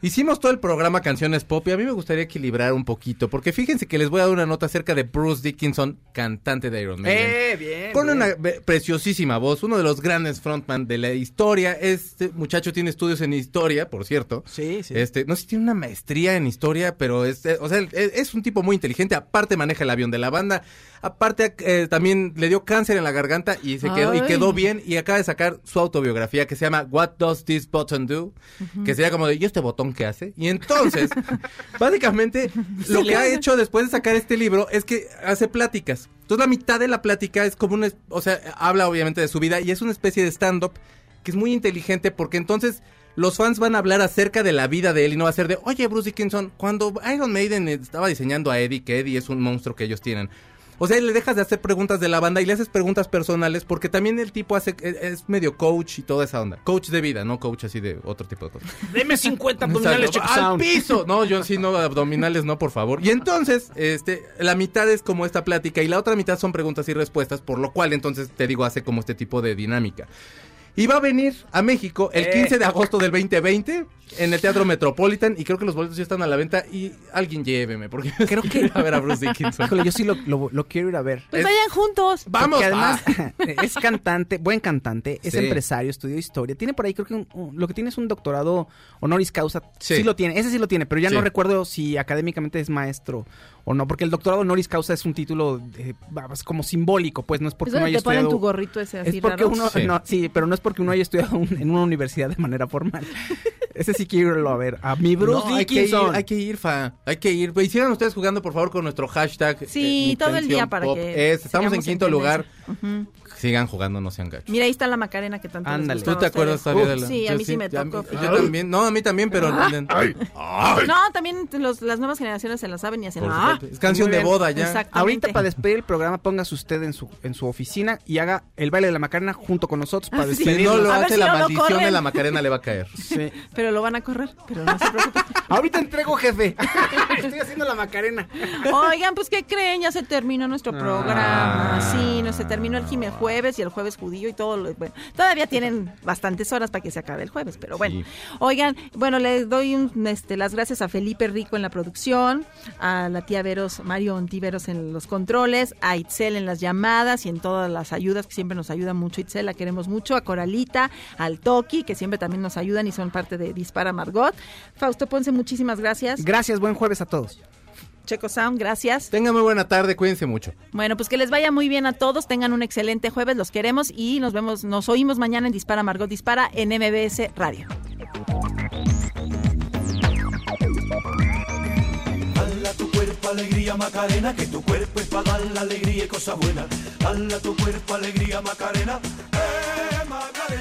hicimos todo el programa Canciones Pop y a mí me gustaría equilibrar un poquito, porque fíjense que les voy a dar una nota acerca de Bruce Dickinson, cantante de Iron Maiden. Eh, bien. Con bien. una preciosísima voz, uno de los grandes frontman de la historia. Este muchacho tiene estudios en historia, por cierto. Sí, sí. Este, no sé si tiene una maestría en historia, pero es, eh, o sea, es, es un tipo muy inteligente. Aparte maneja el avión de la banda. Aparte eh, también le dio cáncer en la garganta y se quedó y quedó bien y acaba de sacar su autobiografía que se llama What Does This Button Do? Que sería como de ¿y este botón qué hace? Y entonces, básicamente lo que ha hecho después de sacar este libro es que hace pláticas. Entonces la mitad de la plática es como una, es- o sea, habla obviamente de su vida y es una especie de stand-up que es muy inteligente porque entonces los fans van a hablar acerca de la vida de él y no va a ser de, oye Bruce Dickinson, cuando Iron Maiden estaba diseñando a Eddie, que Eddie es un monstruo que ellos tienen. O sea, le dejas de hacer preguntas de la banda y le haces preguntas personales porque también el tipo hace, es, es medio coach y toda esa onda. Coach de vida, no coach así de otro tipo de cosas. Deme 50 abdominales, check al sound. piso. No, yo sí no abdominales no, por favor. Y entonces, este, la mitad es como esta plática y la otra mitad son preguntas y respuestas, por lo cual entonces te digo hace como este tipo de dinámica. Y va a venir a México el Eh. 15 de agosto del 2020 en el Teatro Metropolitan y creo que los boletos ya están a la venta y alguien lléveme porque creo que a ver a Bruce Dickinson. Híjole, yo sí lo, lo- lo quiero ir a ver. Pues vayan juntos. Vamos. Porque además es cantante, buen cantante, es Sí. empresario, estudió historia. Tiene por ahí, creo que un- un- lo que tiene es un doctorado honoris causa. Sí. Sí. lo tiene, ese sí lo tiene, pero ya Sí. no recuerdo si académicamente es maestro o no, porque el doctorado honoris causa es un título eh, vamos, como simbólico, pues no es porque Es uno haya te ponen estudiado. tu gorrito ese así es porque raro. uno, Sí. no, sí, pero no es porque uno haya estudiado un- en una universidad de manera formal. Ese sí quiero irlo a ver. A mi Bruce No, hay que ir, Dickinson. hay que ir, fa. Hay que ir. Y sigan ustedes jugando, por favor, con nuestro hashtag. Sí, mi todo el día para pop que es. Estamos en quinto en lugar. tendencia. Ujú. Sigan jugando, no sean gachos. Mira, ahí está la Macarena que tanto les Ándale. ¿Tú te acuerdas todavía de la- Sí, a mí sí, me tocó. Yo también. No, a mí también, pero. No, también los- las nuevas generaciones se la saben y hacen. Ah. Es canción de boda ya. Ahorita para despedir el programa, póngase usted en su, en su oficina y haga el baile de la Macarena junto con nosotros para Ah, sí. Si despedirnos. no lo hace, si la no maldición de la Macarena le va a caer. Sí. Pero lo van a correr, pero no se preocupen. Ahorita entrego, jefe. Estoy haciendo la Macarena. Oigan, pues ¿qué creen? Ya se terminó nuestro programa. Ah. Sí, no se terminó. el Jime jueves y el jueves judío y todo. lo- bueno, todavía tienen bastantes horas para que se acabe el jueves, pero bueno. Oigan, bueno, le doy un, este, las gracias a Felipe Rico en la producción, a la tía Veros, Mario Ontiveros en los controles, a Itzel en las llamadas y en todas las ayudas, que siempre nos ayuda mucho Itzel, la queremos mucho, a Coralita, al Toki, que siempre también nos ayudan y son parte de Dispara Margot. Fausto Ponce, muchísimas gracias. Gracias, buen jueves a todos. Checo Sound, gracias. Tengan muy buena tarde, cuídense mucho. Bueno, pues que les vaya muy bien a todos, tengan un excelente jueves, los queremos y nos vemos, nos oímos mañana en Dispara Margot Dispara en MBS Radio. Dala tu cuerpo alegría Macarena, que tu cuerpo es para dar la alegría y cosas buenas. Dala tu cuerpo alegría Macarena, eh Macarena.